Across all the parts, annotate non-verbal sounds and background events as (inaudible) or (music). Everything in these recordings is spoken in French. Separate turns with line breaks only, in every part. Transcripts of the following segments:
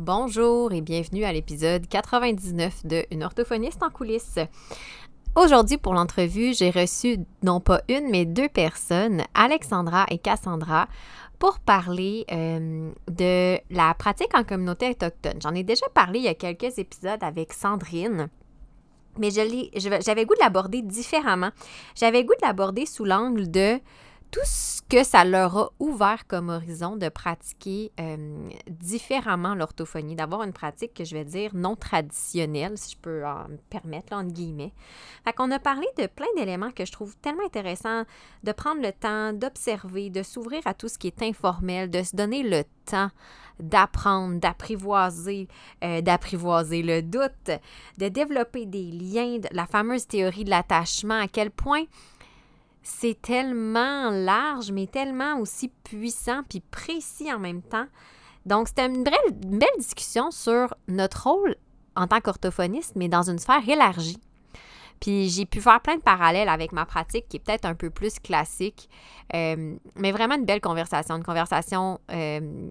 Bonjour et bienvenue à l'épisode 99 de Une orthophoniste en coulisses. Aujourd'hui, pour l'entrevue, j'ai reçu non pas une, mais deux personnes, Alexandra et Cassandra, pour parler euh, de la pratique en communauté autochtone. J'en ai déjà parlé il y a quelques épisodes avec Sandrine. Mais j'avais goût de l'aborder différemment. J'avais goût de l'aborder sous l'angle de tout ce que ça leur a ouvert comme horizon de pratiquer euh, différemment l'orthophonie, d'avoir une pratique que je vais dire non traditionnelle, si je peux en me permettre, entre guillemets. Fait qu'on a parlé de plein d'éléments que je trouve tellement intéressants, de prendre le temps d'observer, de s'ouvrir à tout ce qui est informel, de se donner le temps d'apprendre, d'apprivoiser, euh, d'apprivoiser le doute, de développer des liens, la fameuse théorie de l'attachement, à quel point c'est tellement large, mais tellement aussi puissant puis précis en même temps. Donc, c'était une belle, discussion sur notre rôle en tant qu'orthophoniste, mais dans une sphère élargie. Puis j'ai pu faire plein de parallèles avec ma pratique qui est peut-être un peu plus classique, euh, mais vraiment une belle conversation, une conversation euh,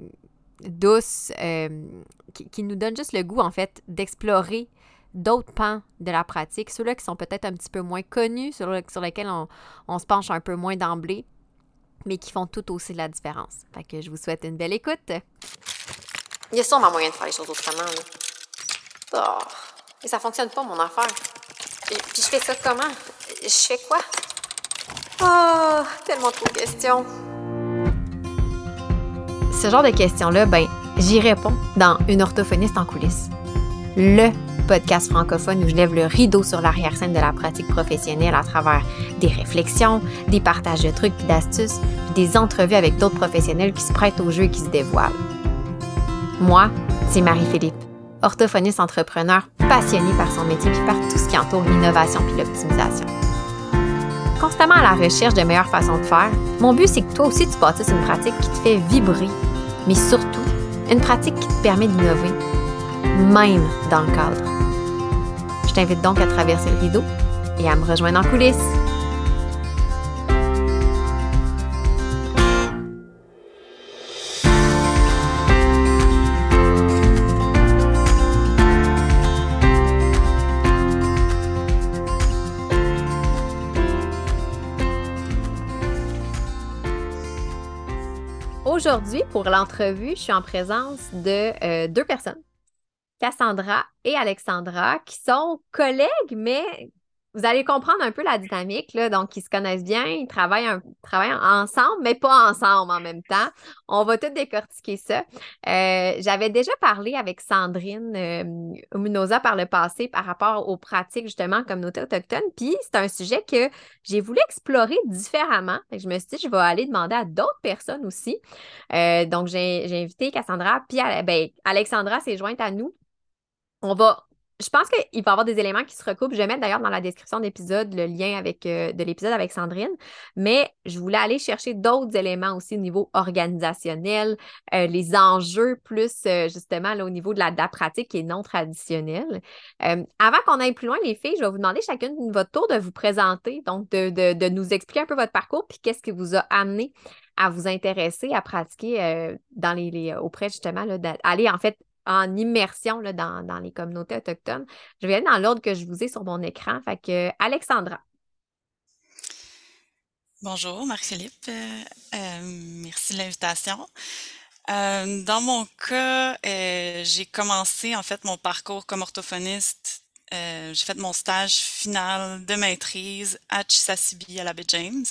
douce euh, qui, qui, nous donne juste le goût, en fait, d'explorer d'autres pans de la pratique, ceux-là qui sont peut-être un petit peu moins connus, sur, sur lesquels on, se penche un peu moins d'emblée, mais qui font tout aussi la différence. Fait que je vous souhaite une belle écoute. Il y a sûrement moyen de faire les choses autrement, là. Oh, et ça fonctionne pas, mon affaire. Et puis je fais ça comment? Je fais quoi? Oh, tellement trop de questions. Ce genre de questions-là, ben, j'y réponds dans Une orthophoniste en coulisses. Le podcast francophone où je lève le rideau sur l'arrière-scène de la pratique professionnelle à travers des réflexions, des partages de trucs d'astuces, des entrevues avec d'autres professionnels qui se prêtent au jeu et qui se dévoilent. Moi, c'est Marie-Philippe, orthophoniste entrepreneur passionnée par son métier et par tout ce qui entoure l'innovation et l'optimisation. Constamment à la recherche de meilleures façons de faire, mon but c'est que toi aussi tu bâtisses une pratique qui te fait vibrer, mais surtout une pratique qui te permet d'innover, même dans le cadre je t'invite donc à traverser le rideau et à me rejoindre en coulisses. Aujourd'hui, pour l'entrevue, je suis en présence de euh, deux personnes Cassandra et Alexandra, qui sont collègues, mais vous allez comprendre un peu la dynamique, là. Donc, ils se connaissent bien, ils travaillent, ensemble, mais pas ensemble en même temps. On va tout décortiquer ça. Euh, j'avais déjà parlé avec Sandrine euh, par le passé par rapport aux pratiques, justement, en communauté autochtone. Puis, c'est un sujet que j'ai voulu explorer différemment. je me suis dit, je vais aller demander à d'autres personnes aussi. Euh, donc, j'ai invité Cassandra, puis ben, Alexandra s'est jointe à nous on va. Je pense qu'il va y avoir des éléments qui se recoupent. Je vais mettre d'ailleurs dans la description d'épisode le lien euh, de l'épisode avec Sandrine, mais je voulais aller chercher d'autres éléments aussi au niveau organisationnel, euh, les enjeux plus euh, justement là, au niveau de la, pratique qui est non traditionnelle. avant qu'on aille plus loin, les filles, je vais vous demander chacune de votre tour de vous présenter, donc de, nous expliquer un peu votre parcours, puis qu'est-ce qui vous a amené à vous intéresser à pratiquer dans les, auprès justement, d'aller en fait en immersion dans, les communautés autochtones. Je vais aller dans l'ordre que je vous ai sur mon écran. Fait Alexandra.
Bonjour, Marie-Philippe. Euh, euh, merci de l'invitation. Euh, dans mon cas, j'ai commencé en fait mon parcours comme orthophoniste. j'ai fait mon stage final de maîtrise à Chisasibi à la baie James.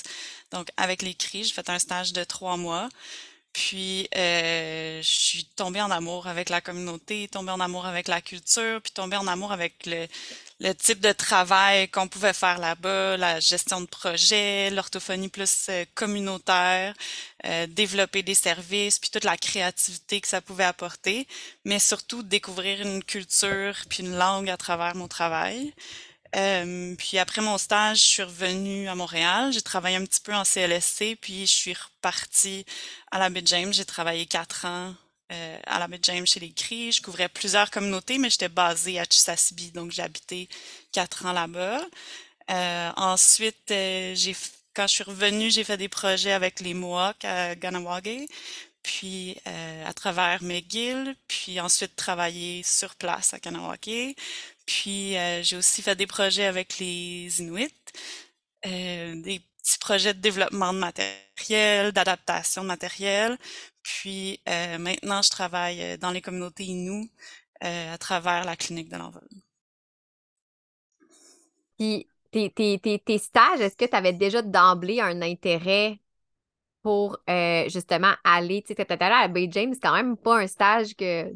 Donc, avec les CRI, j'ai fait un stage de trois mois. Puis, euh, je suis tombée en amour avec la communauté, tombée en amour avec la culture, puis tombée en amour avec le, le type de travail qu'on pouvait faire là-bas, la gestion de projet, l'orthophonie plus euh, communautaire, euh, développer des services, puis toute la créativité que ça pouvait apporter, mais surtout découvrir une culture puis une langue à travers mon travail. Euh, puis après mon stage, je suis revenue à Montréal. J'ai travaillé un petit peu en CLSC, puis je suis repartie à la baie James. J'ai travaillé quatre ans euh, à la baie James chez les CRI. Je couvrais plusieurs communautés, mais j'étais basée à Chisasibi, donc j'ai habité quatre ans là-bas. Euh, ensuite, j'ai quand je suis revenue, j'ai fait des projets avec les Mohawks à Ganawage. puis à travers McGill, puis ensuite travailler sur place à Kanawake. Puis j'ai aussi fait des projets avec les Inuits, des petits projets de développement de matériel, d'adaptation de matériel. Puis maintenant, je travaille dans les communautés Inuits à travers la clinique de l'envol.
Puis tes, tes, stages, est-ce que tu avais déjà d'emblée un intérêt pour euh, justement aller, tu sais, à Bay James, c'est quand même pas un stage que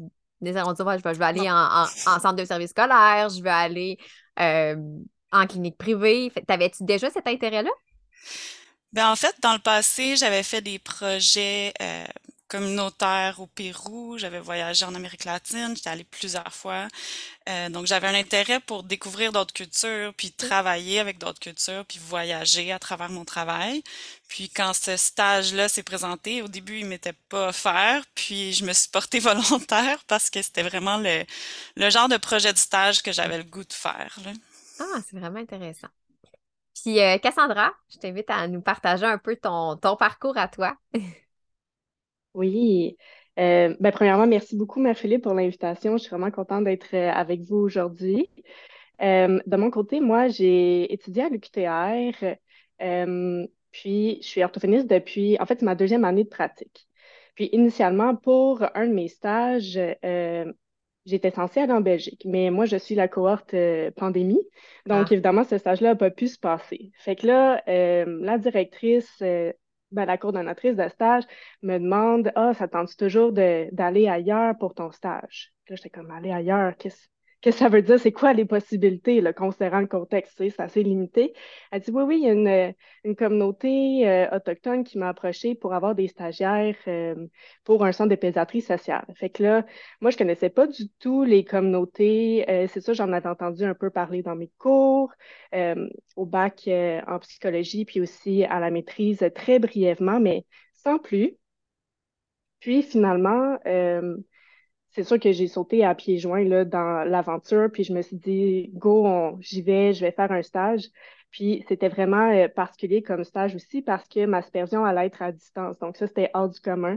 on dit, je, vais, je vais aller en, centre de service scolaire, je vais aller euh, en clinique privée. T'avais-tu déjà cet intérêt-là?
Ben, en fait, dans le passé, j'avais fait des projets euh, communautaire au Pérou, j'avais voyagé en Amérique latine, j'étais allée plusieurs fois. Euh, donc j'avais un intérêt pour découvrir d'autres cultures, puis travailler avec d'autres cultures, puis voyager à travers mon travail. Puis quand ce stage-là s'est présenté, au début, il m'était pas offert, puis je me suis portée (laughs) volontaire parce que c'était vraiment le, genre de projet de stage que j'avais le goût de faire.
Ah, c'est vraiment intéressant. Puis euh, Cassandra, je t'invite à nous partager un peu ton parcours à toi. (laughs)
Oui. Euh, ben, premièrement, merci beaucoup, Marie-Philippe, pour l'invitation. Je suis vraiment contente d'être euh, avec vous aujourd'hui. Euh, de mon côté, moi, j'ai étudié à l'UQTR, puis je suis orthophoniste depuis, en fait, c'est ma deuxième année de pratique. Puis initialement, pour un de mes stages, j'étais censée aller en Belgique, mais moi, je suis la cohorte pandémie. Donc, ah. évidemment, ce stage-là n'a pas pu se passer. Fait que là, la directrice ben, la coordonnatrice de stage me demande Ah, ça tente toujours d'aller ailleurs pour ton stage? Là, j'étais comme aller ailleurs, Qu'est-ce que ça veut dire? C'est quoi les possibilités, là, considérant le contexte? C'est assez limité. Elle dit, oui, oui, il y a une, une communauté euh, autochtone qui m'a approché pour avoir des stagiaires euh, pour un centre de pédiatrie sociale. Fait que là, moi, je connaissais pas du tout les communautés. Euh, c'est ça, j'en avais entendu un peu parler dans mes cours, au bac en psychologie, puis aussi à la maîtrise très brièvement, mais sans plus. Puis finalement, c'est sûr que j'ai sauté à pieds joints là, dans l'aventure, puis je me suis dit, go, j'y vais, je vais faire un stage. Puis c'était vraiment euh, particulier comme stage aussi parce que ma supervision allait être à distance. Donc ça, c'était hors du commun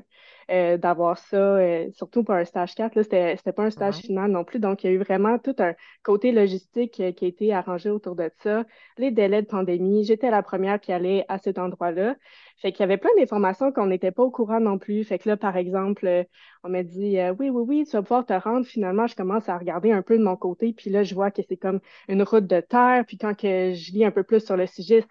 euh, d'avoir ça, euh, surtout pour un stage 4. Là, c'était, c'était pas un stage final non plus. Donc il y a eu vraiment tout un côté logistique qui a été arrangé autour de ça. Les délais de pandémie, j'étais la première qui allait à cet endroit-là. Fait qu'il y avait plein d'informations qu'on n'était pas au courant non plus. Fait que là, par exemple, on m'a dit oui, oui, oui, tu vas pouvoir te rendre. Finalement, je commence à regarder un peu de mon côté, puis là, je vois que c'est comme une route de terre. Puis quand que je lis un peu plus sur le sujet,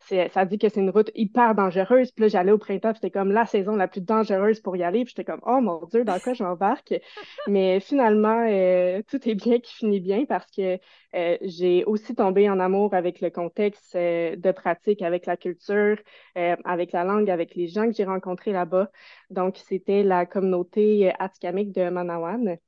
c'est, ça dit que c'est une route hyper dangereuse. Puis là, j'allais au printemps, c'était comme la saison la plus dangereuse pour y aller. Puis j'étais comme, oh mon Dieu, dans quoi je m'embarque? (laughs) Mais finalement, euh, tout est bien qui finit bien parce que euh, j'ai aussi tombé en amour avec le contexte euh, de pratique, avec la culture, avec la langue, avec les gens que j'ai rencontrés là-bas. Donc, c'était la communauté atikamek de Manawan.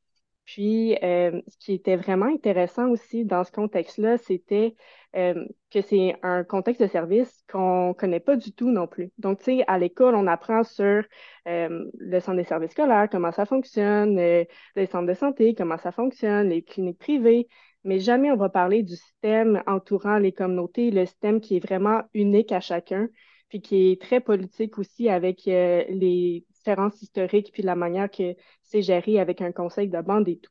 Puis, euh, ce qui était vraiment intéressant aussi dans ce contexte-là, c'était euh, que c'est un contexte de service qu'on ne connaît pas du tout non plus. Donc, tu sais, à l'école, on apprend sur euh, le centre des services scolaires, comment ça fonctionne, les centres de santé, comment ça fonctionne, les cliniques privées, mais jamais on va parler du système entourant les communautés, le système qui est vraiment unique à chacun, puis qui est très politique aussi avec les différences historiques, puis la manière que c'est géré avec un conseil de bande et tout.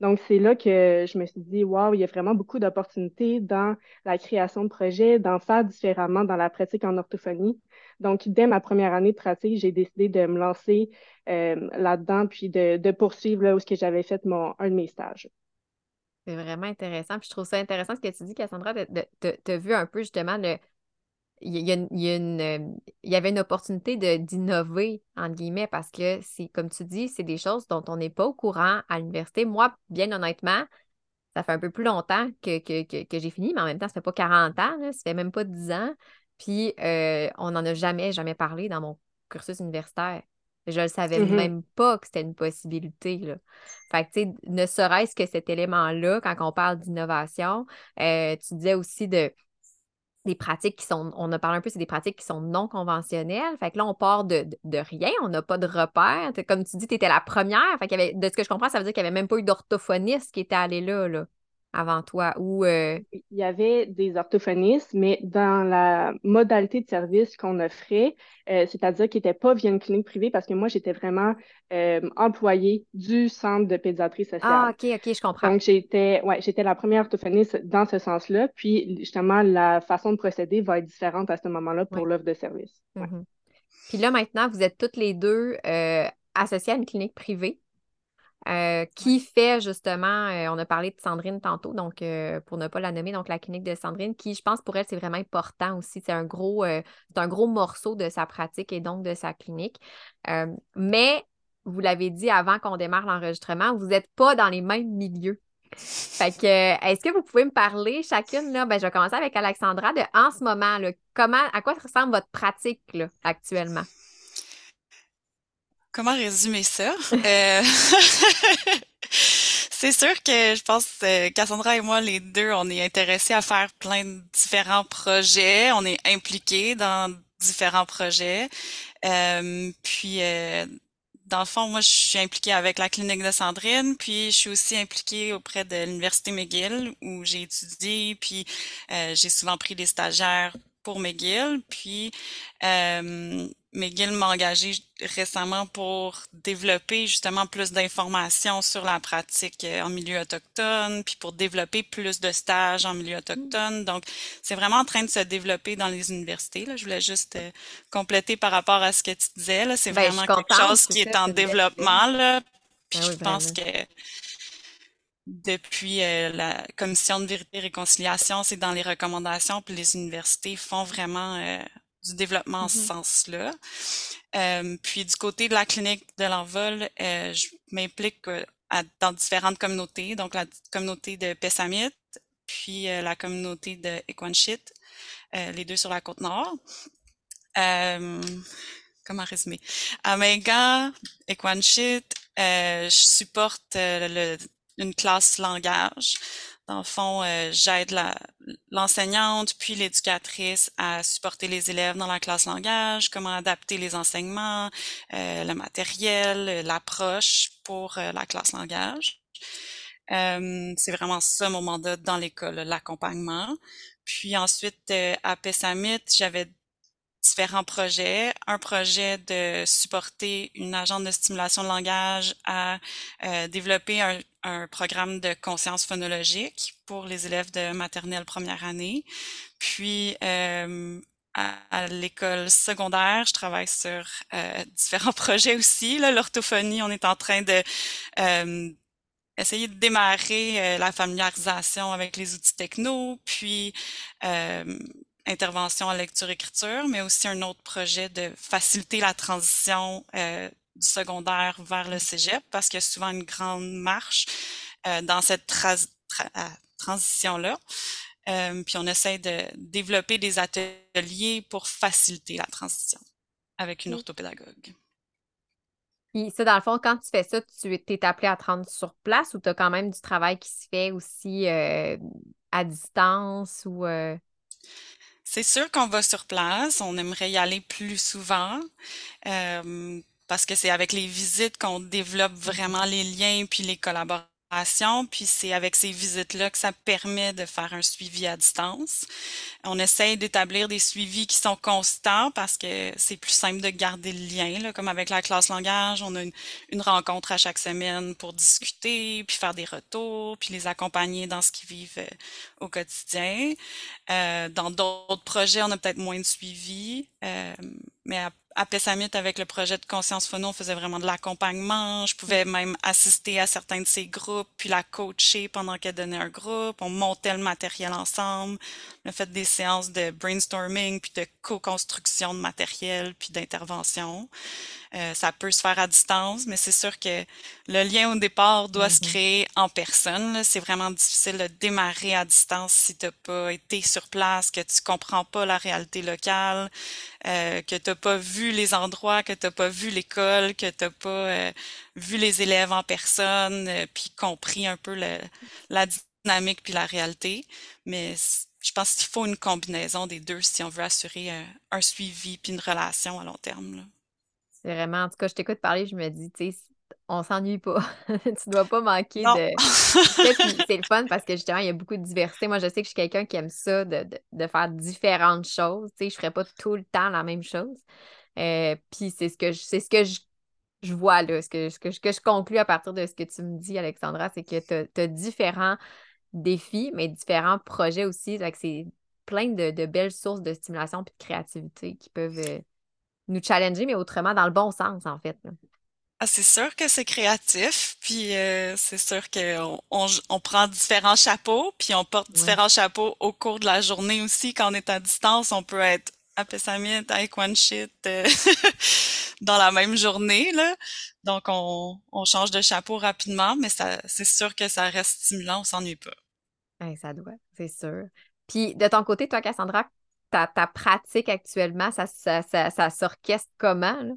Donc, c'est là que je me suis dit, waouh, il y a vraiment beaucoup d'opportunités dans la création de projets, d'en faire différemment dans la pratique en orthophonie. Donc, dès ma première année de pratique, j'ai décidé de me lancer euh, là-dedans, puis de, poursuivre là où j'avais fait mon, un de mes stages.
C'est vraiment intéressant. Puis je trouve ça intéressant ce que tu dis, Cassandra, tu as vu un peu justement le, il y, il y avait une opportunité d'innover, entre guillemets, parce que comme tu dis, c'est des choses dont on n'est pas au courant à l'université. Moi, bien honnêtement, ça fait un peu plus longtemps que, que, j'ai fini, mais en même temps, ça fait pas 40 ans, ça fait même pas 10 ans. Puis, euh, on n'en a jamais, jamais parlé dans mon cursus universitaire. Je ne savais mm-hmm. même pas que c'était une possibilité. Là. Fait que, tu sais, ne serait-ce que cet élément-là, quand on parle d'innovation, euh, tu disais aussi de des pratiques qui sont, on a parlé un peu, c'est des pratiques qui sont non conventionnelles. Fait que là, on part de, rien, on n'a pas de repère. Comme tu dis, tu étais la première. Fait qu'il y avait, de ce que je comprends, ça veut dire qu'il n'y avait même pas eu d'orthophoniste qui était allé là. là. Avant toi ou
Il y avait des orthophonistes, mais dans la modalité de service qu'on offrait, c'est-à-dire qu'ils n'étaient pas via une clinique privée parce que moi, j'étais vraiment employée du centre de pédiatrie sociale.
Ah, OK, OK, je comprends.
Donc, j'étais ouais, j'étais la première orthophoniste dans ce sens-là. Puis, justement, la façon de procéder va être différente à ce moment-là pour l'offre de service.
Mm-hmm. Puis là, maintenant, vous êtes toutes les deux associées à une clinique privée. Euh, qui fait justement, euh, on a parlé de Sandrine tantôt, donc euh, pour ne pas la nommer, donc la clinique de Sandrine, qui, je pense, pour elle, c'est vraiment important aussi. C'est un gros, c'est un gros morceau de sa pratique et donc de sa clinique. mais vous l'avez dit avant qu'on démarre l'enregistrement, vous n'êtes pas dans les mêmes milieux. Fait que, est-ce que vous pouvez me parler chacune, là, ben, je vais commencer avec Alexandra, de en ce moment, là, comment, à quoi ressemble votre pratique là, actuellement?
Comment résumer ça? (laughs) Euh, (laughs) c'est sûr que je pense que Cassandra et moi, les deux, on est intéressés à faire plein de différents projets. On est impliqués dans différents projets. Euh, puis, euh, dans le fond, moi, je suis impliquée avec la clinique de Sandrine, puis je suis aussi impliquée auprès de l'Université McGill, où j'ai étudié, puis j'ai souvent pris des stagiaires pour McGill. Puis, McGill m'a engagé récemment pour développer justement plus d'informations sur la pratique euh, en milieu autochtone, puis pour développer plus de stages en milieu autochtone. Donc, c'est vraiment en train de se développer dans les universités. Là. Je voulais juste euh, compléter par rapport à ce que tu disais. C'est ben, vraiment quelque chose qui est en développement. Là. Puis ben je pense que depuis euh, la commission de vérité et réconciliation, c'est dans les recommandations, puis les universités font vraiment du développement en ce mm-hmm. sens-là. Euh, puis du côté de la clinique de l'envol, euh, je m'implique euh, dans différentes communautés, donc la communauté de Pessamit, puis la communauté de Equanchit, les deux sur la côte nord. comment résumer? À Equanchit, je supporte le, une classe langage. Dans le fond, euh, j'aide l'enseignante puis l'éducatrice à supporter les élèves dans la classe langage, comment adapter les enseignements, euh, le matériel, l'approche pour euh, la classe langage. c'est vraiment ça mon mandat dans l'école, l'accompagnement. Puis ensuite, à Pessamit, j'avais différents projets. Un projet de supporter une agente de stimulation de langage à euh, développer un, un, programme de conscience phonologique pour les élèves de maternelle première année. Puis euh, à, l'école secondaire, je travaille sur euh, (laughs) différents projets aussi. L'orthophonie, on est en train de euh, essayer de démarrer la familiarisation avec les outils techno, puis intervention en lecture-écriture, mais aussi un autre projet de faciliter la transition euh, du secondaire vers le cégep, parce qu'il y a souvent une grande marche euh, dans cette euh, transition-là. puis on essaie de développer des ateliers pour faciliter la transition avec une orthopédagogue.
Puis ça, dans le fond, quand tu fais ça, tu es appelé à te rendre sur place ou tu as quand même du travail qui se fait aussi à distance ou
c'est sûr qu'on va sur place. On aimerait y aller plus souvent. Euh, parce que c'est avec les visites qu'on développe vraiment les liens puis les collaborations puis c'est avec ces visites-là que ça permet de faire un suivi à distance. On essaye d'établir des suivis qui sont constants parce que c'est plus simple de garder le lien. Là. Comme avec la classe langage, on a une, rencontre à chaque semaine pour discuter, puis faire des retours, puis les accompagner dans ce qu'ils vivent euh, au quotidien. Euh, dans d'autres projets, on a peut-être moins de suivi, euh, mais à à Pessamit, avec le projet de Conscience Phono, on faisait vraiment de l'accompagnement. Je pouvais même assister à certains de ces groupes, puis la coacher pendant qu'elle donnait un groupe. On montait le matériel ensemble. On a fait des séances de brainstorming, puis de co-construction de matériel, puis d'intervention. Euh, ça peut se faire à distance, mais c'est sûr que le lien au départ doit se mm-hmm. créer en personne. C'est vraiment difficile de démarrer à distance si tu n'as pas été sur place, que tu comprends pas la réalité locale, euh, que tu n'as pas vu les endroits, que tu n'as pas vu l'école, que tu n'as pas euh, vu les élèves en personne, puis compris un peu la dynamique puis la réalité. Mais je pense qu'il faut une combinaison des deux si on veut assurer un, suivi puis une relation à long terme.
C'est vraiment, en tout cas, je t'écoute parler, je me dis, tu sais, on s'ennuie pas. (laughs) tu dois pas manquer de. (laughs) c'est le fun parce que justement, il y a beaucoup de diversité. Moi, je sais que je suis quelqu'un qui aime ça, de, faire différentes choses. Tu sais, je ferais pas tout le temps la même chose. Euh, puis c'est ce que je, c'est ce que je, vois là. Ce que, ce, que, je conclus à partir de ce que tu me dis, Alexandra, c'est que tu as, différents défis, mais différents projets aussi. C'est plein de, belles sources de stimulation et de créativité qui peuvent euh, nous challenger, mais autrement dans le bon sens, en fait.
Ah, c'est sûr que c'est créatif, puis euh, c'est sûr qu'on on, prend différents chapeaux, puis on porte différents chapeaux au cours de la journée aussi. Quand on est à distance, on peut être à Pessamit, à Equanchit euh, (laughs) dans la même journée. Là. Donc, on, on change de chapeau rapidement, mais ça, c'est sûr que ça reste stimulant, on s'ennuie pas.
ça doit, c'est sûr. Puis de ton côté, toi, Cassandra, ta, ta pratique actuellement, ça, ça, ça, ça s'orchestre comment? Là?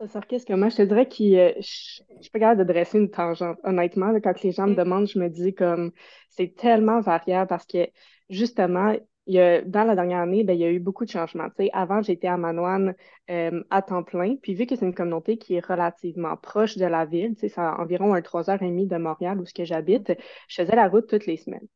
Ça s'orchestre comment? Je te dirais que euh, je ne suis pas capable de dresser une tangente. Honnêtement, quand les gens me demandent, je me dis comme c'est tellement variable parce que justement, il y a, dans la dernière année, ben, il y a eu beaucoup de changements. Tu sais, avant, j'étais à Manoine euh, à temps plein. Puis vu que c'est une communauté qui est relativement proche de la ville, tu sais, c'est environ un 3h30 de Montréal où ce que j'habite, je faisais la route toutes les semaines.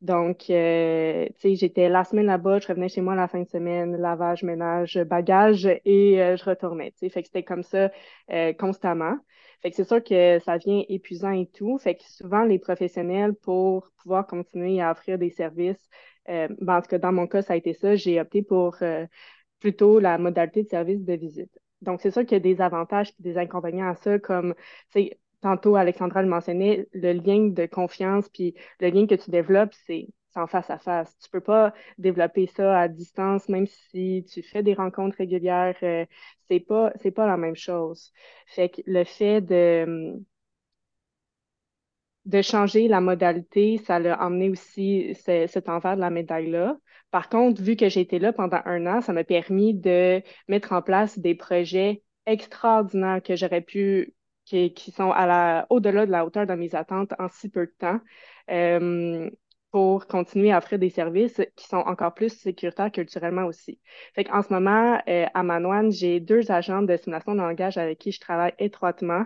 Donc, euh, tu sais, j'étais la semaine là-bas, je revenais chez moi la fin de semaine, lavage, ménage, bagage, et euh, je retournais, tu sais. Fait que c'était comme ça euh, constamment. Fait que c'est sûr que ça devient épuisant et tout. Fait que souvent, les professionnels, pour pouvoir continuer à offrir des services, ben, en tout cas, dans mon cas, ça a été ça, j'ai opté pour plutôt la modalité de service de visite. Donc, c'est sûr qu'il y a des avantages et des inconvénients à ça, comme, tu sais, tantôt Alexandra le mentionnait, le lien de confiance, puis le lien que tu développes, c'est en face à face. Tu peux pas développer ça à distance, même si tu fais des rencontres régulières, euh, c'est pas pas la même chose. Fait que le fait de de changer la modalité, ça l'a amené aussi cet envers de la médaille-là. Par contre, vu que j'ai été là pendant un an, ça m'a permis de mettre en place des projets extraordinaires que j'aurais pu qui, sont à la, au-delà de la hauteur de mes attentes en si peu de temps. Euh, pour continuer à offrir des services qui sont encore plus sécuritaires culturellement aussi. Fait qu'en ce moment, euh, à Manoine, j'ai deux agents de simulation de langage avec qui je travaille étroitement,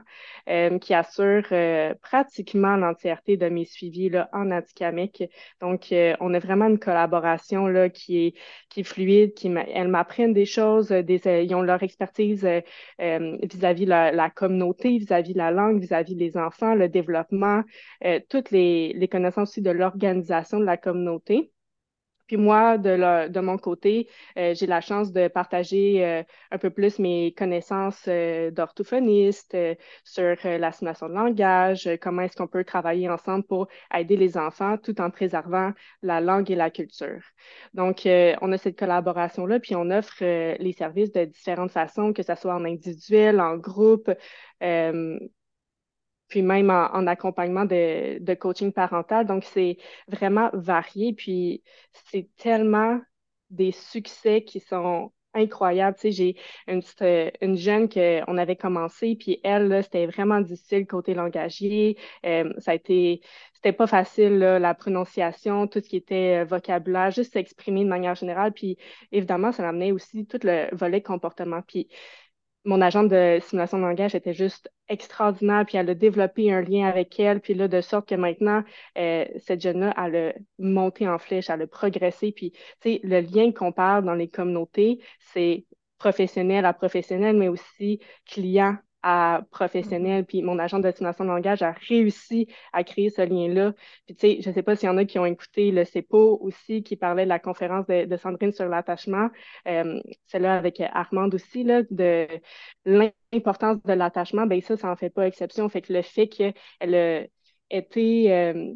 euh, qui assurent euh, pratiquement l'entièreté de mes suivis là, en Atikamek. Donc, on a vraiment une collaboration là, qui, est, fluide, qui elles m'apprennent des choses, ils ont leur expertise vis-à-vis la, la communauté, vis-à-vis de la langue, vis-à-vis des enfants, le développement, toutes les, les connaissances aussi de l'organisation de la communauté. Puis moi, de, mon côté, euh, j'ai la chance de partager euh, un peu plus mes connaissances euh, d'orthophoniste sur l'assignation de langage, comment est-ce qu'on peut travailler ensemble pour aider les enfants tout en préservant la langue et la culture. Donc, on a cette collaboration-là, puis on offre les services de différentes façons, que ce soit en individuel, en groupe puis même en, accompagnement de, coaching parental. Donc, c'est vraiment varié. Puis, c'est tellement des succès qui sont incroyables. Tu sais, j'ai une, euh, une jeune qu'on avait commencé, puis elle, c'était vraiment difficile côté langagier. Euh, ça a été, c'était pas facile, la prononciation, tout ce qui était euh, vocabulaire, juste s'exprimer de manière générale. Puis, évidemment, ça amenait aussi tout le volet comportement. Puis, mon agente de simulation de langage était juste extraordinaire, puis elle a développé un lien avec elle, puis là, de sorte que maintenant, euh, cette jeune-là, elle a monté en flèche, elle a progressé, puis, tu sais, le lien qu'on parle dans les communautés, c'est professionnel à professionnel, mais aussi client à professionnel. Mm-hmm. Puis mon agent de destination de langage a réussi à créer ce lien-là. Puis tu sais, je ne sais pas s'il y en a qui ont écouté le CEPO aussi, qui parlait de la conférence de, Sandrine sur l'attachement. Euh, Celle-là avec Armande aussi, là, de l'importance de l'attachement. Ben ça, ça n'en fait pas exception. Fait que le fait qu'elle a été euh,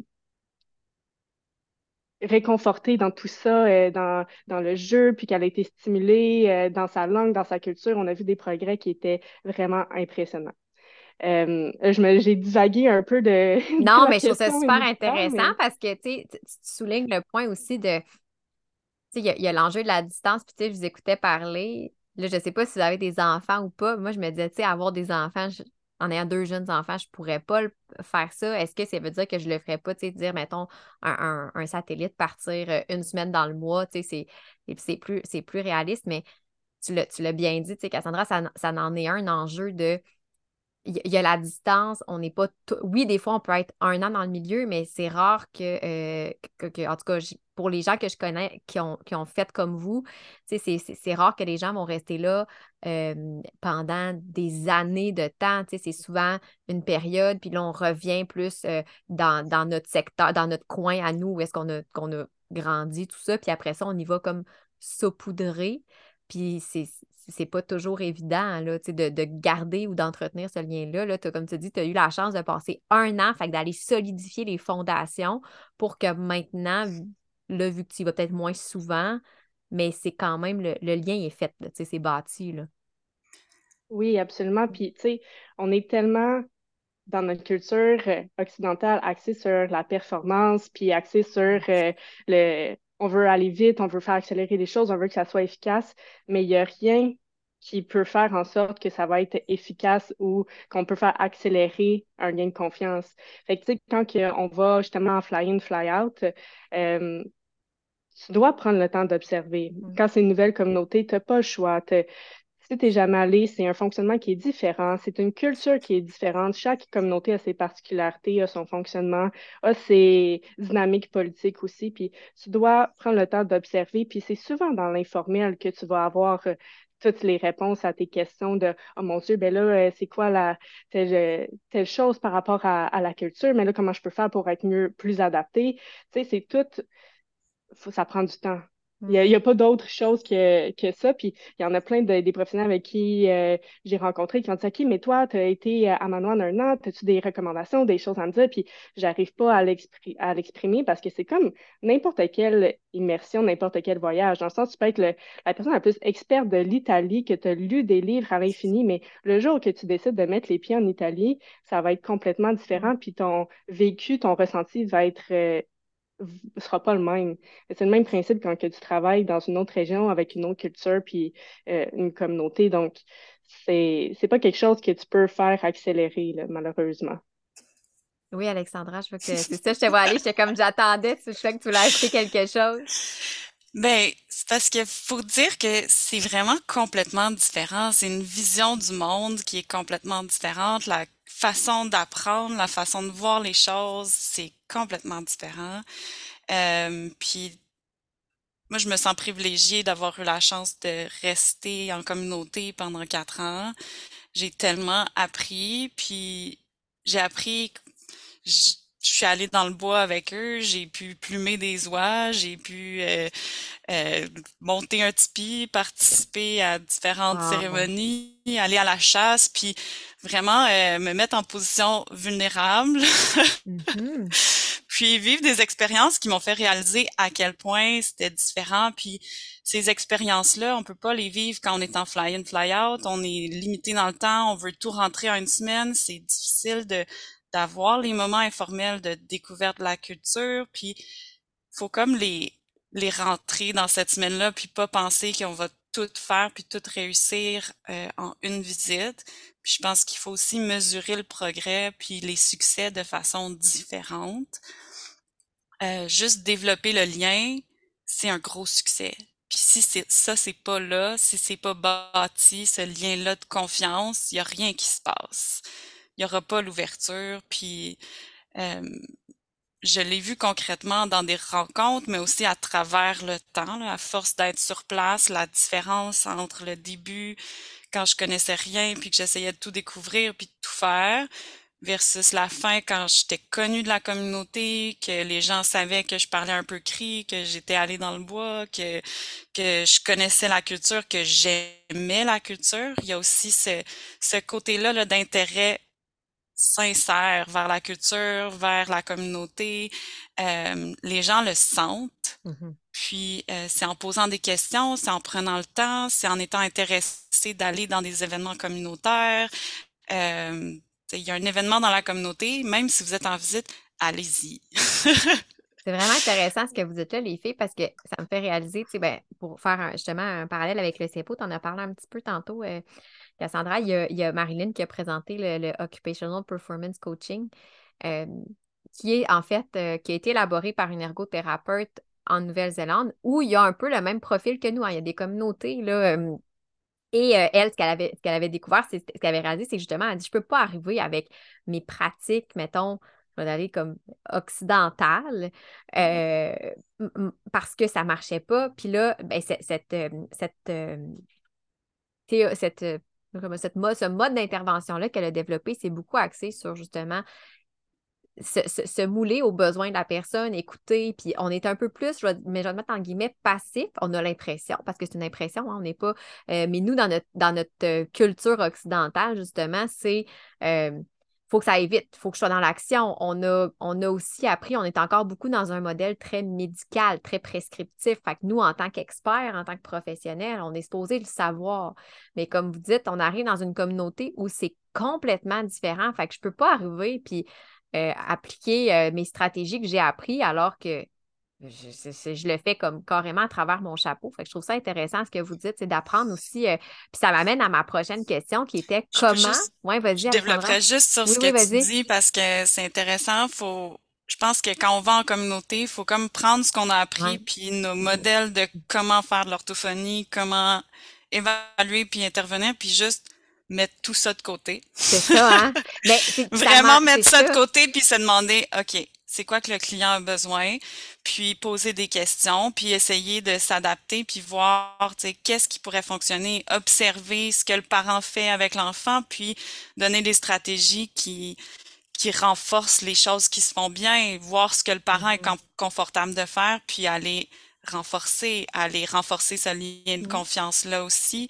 réconfortée dans tout ça, euh, dans, dans, le jeu, puis qu'elle a été stimulée euh, dans sa langue, dans sa culture. On a vu des progrès qui étaient vraiment impressionnants. Euh, j'ai divagué un peu de. (laughs)
Non, mais je trouve ça super intéressant parce que tu soulignes le point aussi de. Il y a, l'enjeu de la distance, puis tu sais, je vous écoutais parler. Là, je ne sais pas si vous avez des enfants ou pas. Moi, je me disais, tu sais, avoir des enfants, en ayant deux jeunes enfants, je ne pourrais pas faire ça? Est-ce que ça veut dire que je ne le ferais pas, tu sais, dire, mettons, un, satellite partir euh, une semaine dans le mois, tu sais, c'est plus, plus réaliste, mais tu l'as bien dit, tu sais, Cassandra, ça, ça en est un enjeu de il y, a la distance, on n'est pas. Oui, des fois, on peut être un an dans le milieu, mais c'est rare que, euh, en tout cas, pour les gens que je connais qui ont, qui ont fait comme vous, c'est rare que les gens vont rester là pendant des années de temps. C'est souvent une période, puis là, on revient plus euh, dans, notre secteur, dans notre coin à nous, où est-ce qu'on a, qu'on a grandi, tout ça, puis après ça, on y va comme saupoudrer. Puis c'est pas toujours évident là, de, de garder ou d'entretenir ce lien-là. Là, comme tu dis, tu as eu la chance de passer un an, fait d'aller solidifier les fondations pour que maintenant, là, vu que tu y vas peut-être moins souvent, mais c'est quand même le, lien est fait, c'est bâti. Là.
Oui, absolument. Puis, tu sais, on est tellement dans notre culture euh, occidentale axée sur la performance, puis axée sur euh, le on veut aller vite, on veut faire accélérer les choses, on veut que ça soit efficace, mais il n'y a rien qui peut faire en sorte que ça va être efficace ou qu'on peut faire accélérer un gain de confiance. Fait que, tu sais, quand on va justement en fly-in, fly-out, euh, tu dois prendre le temps d'observer. Quand c'est une nouvelle communauté, tu n'as pas le choix si tu n'es jamais allé, c'est un fonctionnement qui est différent, c'est une culture qui est différente. Chaque communauté a ses particularités, a son fonctionnement, a ses dynamiques politiques aussi. Puis tu dois prendre le temps d'observer. Puis c'est souvent dans l'informel que tu vas avoir euh, toutes les réponses à tes questions de Oh mon Dieu, ben là, euh, c'est quoi la telle, telle, chose par rapport à, la culture, mais là, comment je peux faire pour être mieux, plus adapté? Tu sais, c'est tout, ça prend du temps. Il n'y a, pas d'autre chose que, que ça. Puis il y en a plein de, des professionnels avec qui euh, j'ai rencontré qui ont dit OK, mais toi, tu as été à Manoine un an, as-tu des recommandations, des choses à me dire? Puis j'arrive pas à l'exprimer parce que c'est comme n'importe quelle immersion, n'importe quel voyage. Dans le sens, tu peux être la personne la plus experte de l'Italie, que tu as lu des livres à l'infini, mais le jour que tu décides de mettre les pieds en Italie, ça va être complètement différent. Puis ton vécu, ton ressenti va être euh, ne sera pas le même. C'est le même principe quand que tu travailles dans une autre région avec une autre culture puis euh, une communauté. Donc, c'est n'est pas quelque chose que tu peux faire accélérer, malheureusement.
Oui, Alexandra, je veux que c'est ça, je te vois aller. J'étais comme j'attendais, tu sais que tu voulais acheter quelque chose.
Ben, c'est parce qu'il faut dire que c'est vraiment complètement différent. C'est une vision du monde qui est complètement différente. La façon d'apprendre, la façon de voir les choses, c'est complètement différent. Euh, puis moi, je me sens privilégiée d'avoir eu la chance de rester en communauté pendant quatre ans. J'ai tellement appris, puis j'ai appris, je, suis allée dans le bois avec eux, j'ai pu plumer des oies, j'ai pu euh, euh, monter un tipi, participer à différentes cérémonies, aller à la chasse, puis vraiment euh, me mettre en position vulnérable, mm-hmm. (laughs) puis vivre des expériences qui m'ont fait réaliser à quel point c'était différent. Puis ces expériences-là, on peut pas les vivre quand on est en fly-in, fly-out. On est limité dans le temps, on veut tout rentrer en une semaine. C'est difficile de d'avoir les moments informels de découverte de la culture. Puis faut comme les les rentrer dans cette semaine-là, puis pas penser qu'on va tout faire puis tout réussir euh, en une visite. Puis je pense qu'il faut aussi mesurer le progrès puis les succès de façon différente. Euh, juste développer le lien, c'est un gros succès. Puis si c'est ça, c'est pas là, si c'est pas bâti, ce lien-là de confiance, il y a rien qui se passe. Il y aura pas l'ouverture. Puis euh, je l'ai vu concrètement dans des rencontres, mais aussi à travers le temps, à force d'être sur place, la différence entre le début, quand je connaissais rien, puis que j'essayais de tout découvrir, puis de tout faire, versus la fin, quand j'étais connue de la communauté, que les gens savaient que je parlais un peu cri, que j'étais allée dans le bois, que, que je connaissais la culture, que j'aimais la culture. Il y a aussi ce, ce côté-là -là, d'intérêt sincère vers la culture, vers la communauté. Euh, les gens le sentent. Mmh Puis euh, c'est en posant des questions, c'est en prenant le temps, c'est en étant intéressé d'aller dans des événements communautaires. Euh, il y a un événement dans la communauté, même si vous êtes en visite, allez-y. (laughs)
c'est vraiment intéressant ce que vous dites là, les filles, parce que ça me fait réaliser, tu sais, ben, pour faire justement un parallèle avec le CEPO, tu en as parlé un petit peu tantôt. Cassandra, il y, a, Marilyn qui a présenté le, Occupational Performance Coaching, euh, qui est en fait, euh, qui a été élaboré par une ergothérapeute en Nouvelle-Zélande, où il y a un peu le même profil que nous. Hein. Il y a des communautés là, euh, Et elle, ce qu'elle avait, qu'elle avait découvert, c'est, ce qu'elle avait réalisé, c'est justement, elle dit, je ne peux pas arriver avec mes pratiques, mettons, je vais aller comme occidentales, mm-hmm. euh, parce que ça ne marchait pas. Puis là, ben, cette, cette, euh, cette, cette, ce mode d'intervention-là qu'elle a développé, c'est beaucoup axé sur justement se, mouler aux besoins de la personne, écouter, puis on est un peu plus, mais je vais mettre en guillemets, passif, on a l'impression, parce que c'est une impression, hein, on n'est pas, euh, mais nous, dans notre, dans notre euh, culture occidentale, justement, c'est, euh, faut que ça aille vite, faut que je sois dans l'action. On a, aussi appris, on est encore beaucoup dans un modèle très médical, très prescriptif. Fait que nous, en tant qu'experts, en tant que professionnels, on est supposé le savoir. Mais comme vous dites, on arrive dans une communauté où c'est complètement différent. Fait que je ne peux pas arriver puis euh, appliquer euh, mes stratégies que j'ai apprises alors que je, le fais comme carrément à travers mon chapeau. Fait que je trouve ça intéressant ce que vous dites, c'est d'apprendre aussi. Euh, puis ça m'amène à ma prochaine question qui était comment.
ouais, vas-y. Je développerais juste sur ce que tu dis parce que c'est intéressant. Faut, je pense que quand on va en communauté, il faut comme prendre ce qu'on a appris, puis nos modèles de comment faire de l'orthophonie, comment évaluer puis intervenir, puis juste mettre tout ça de côté.
C'est ça, hein? (laughs)
Mais Vraiment mettre ça, de côté puis se demander, OK, c'est quoi que le client a besoin, puis poser des questions, puis essayer de s'adapter, puis voir, tu sais, qu'est-ce qui pourrait fonctionner, observer ce que le parent fait avec l'enfant, puis donner des stratégies qui qui renforcent les choses qui se font bien, voir ce que le parent est mm-hmm. confortable de faire, puis aller renforcer, aller renforcer ce lien de confiance là aussi.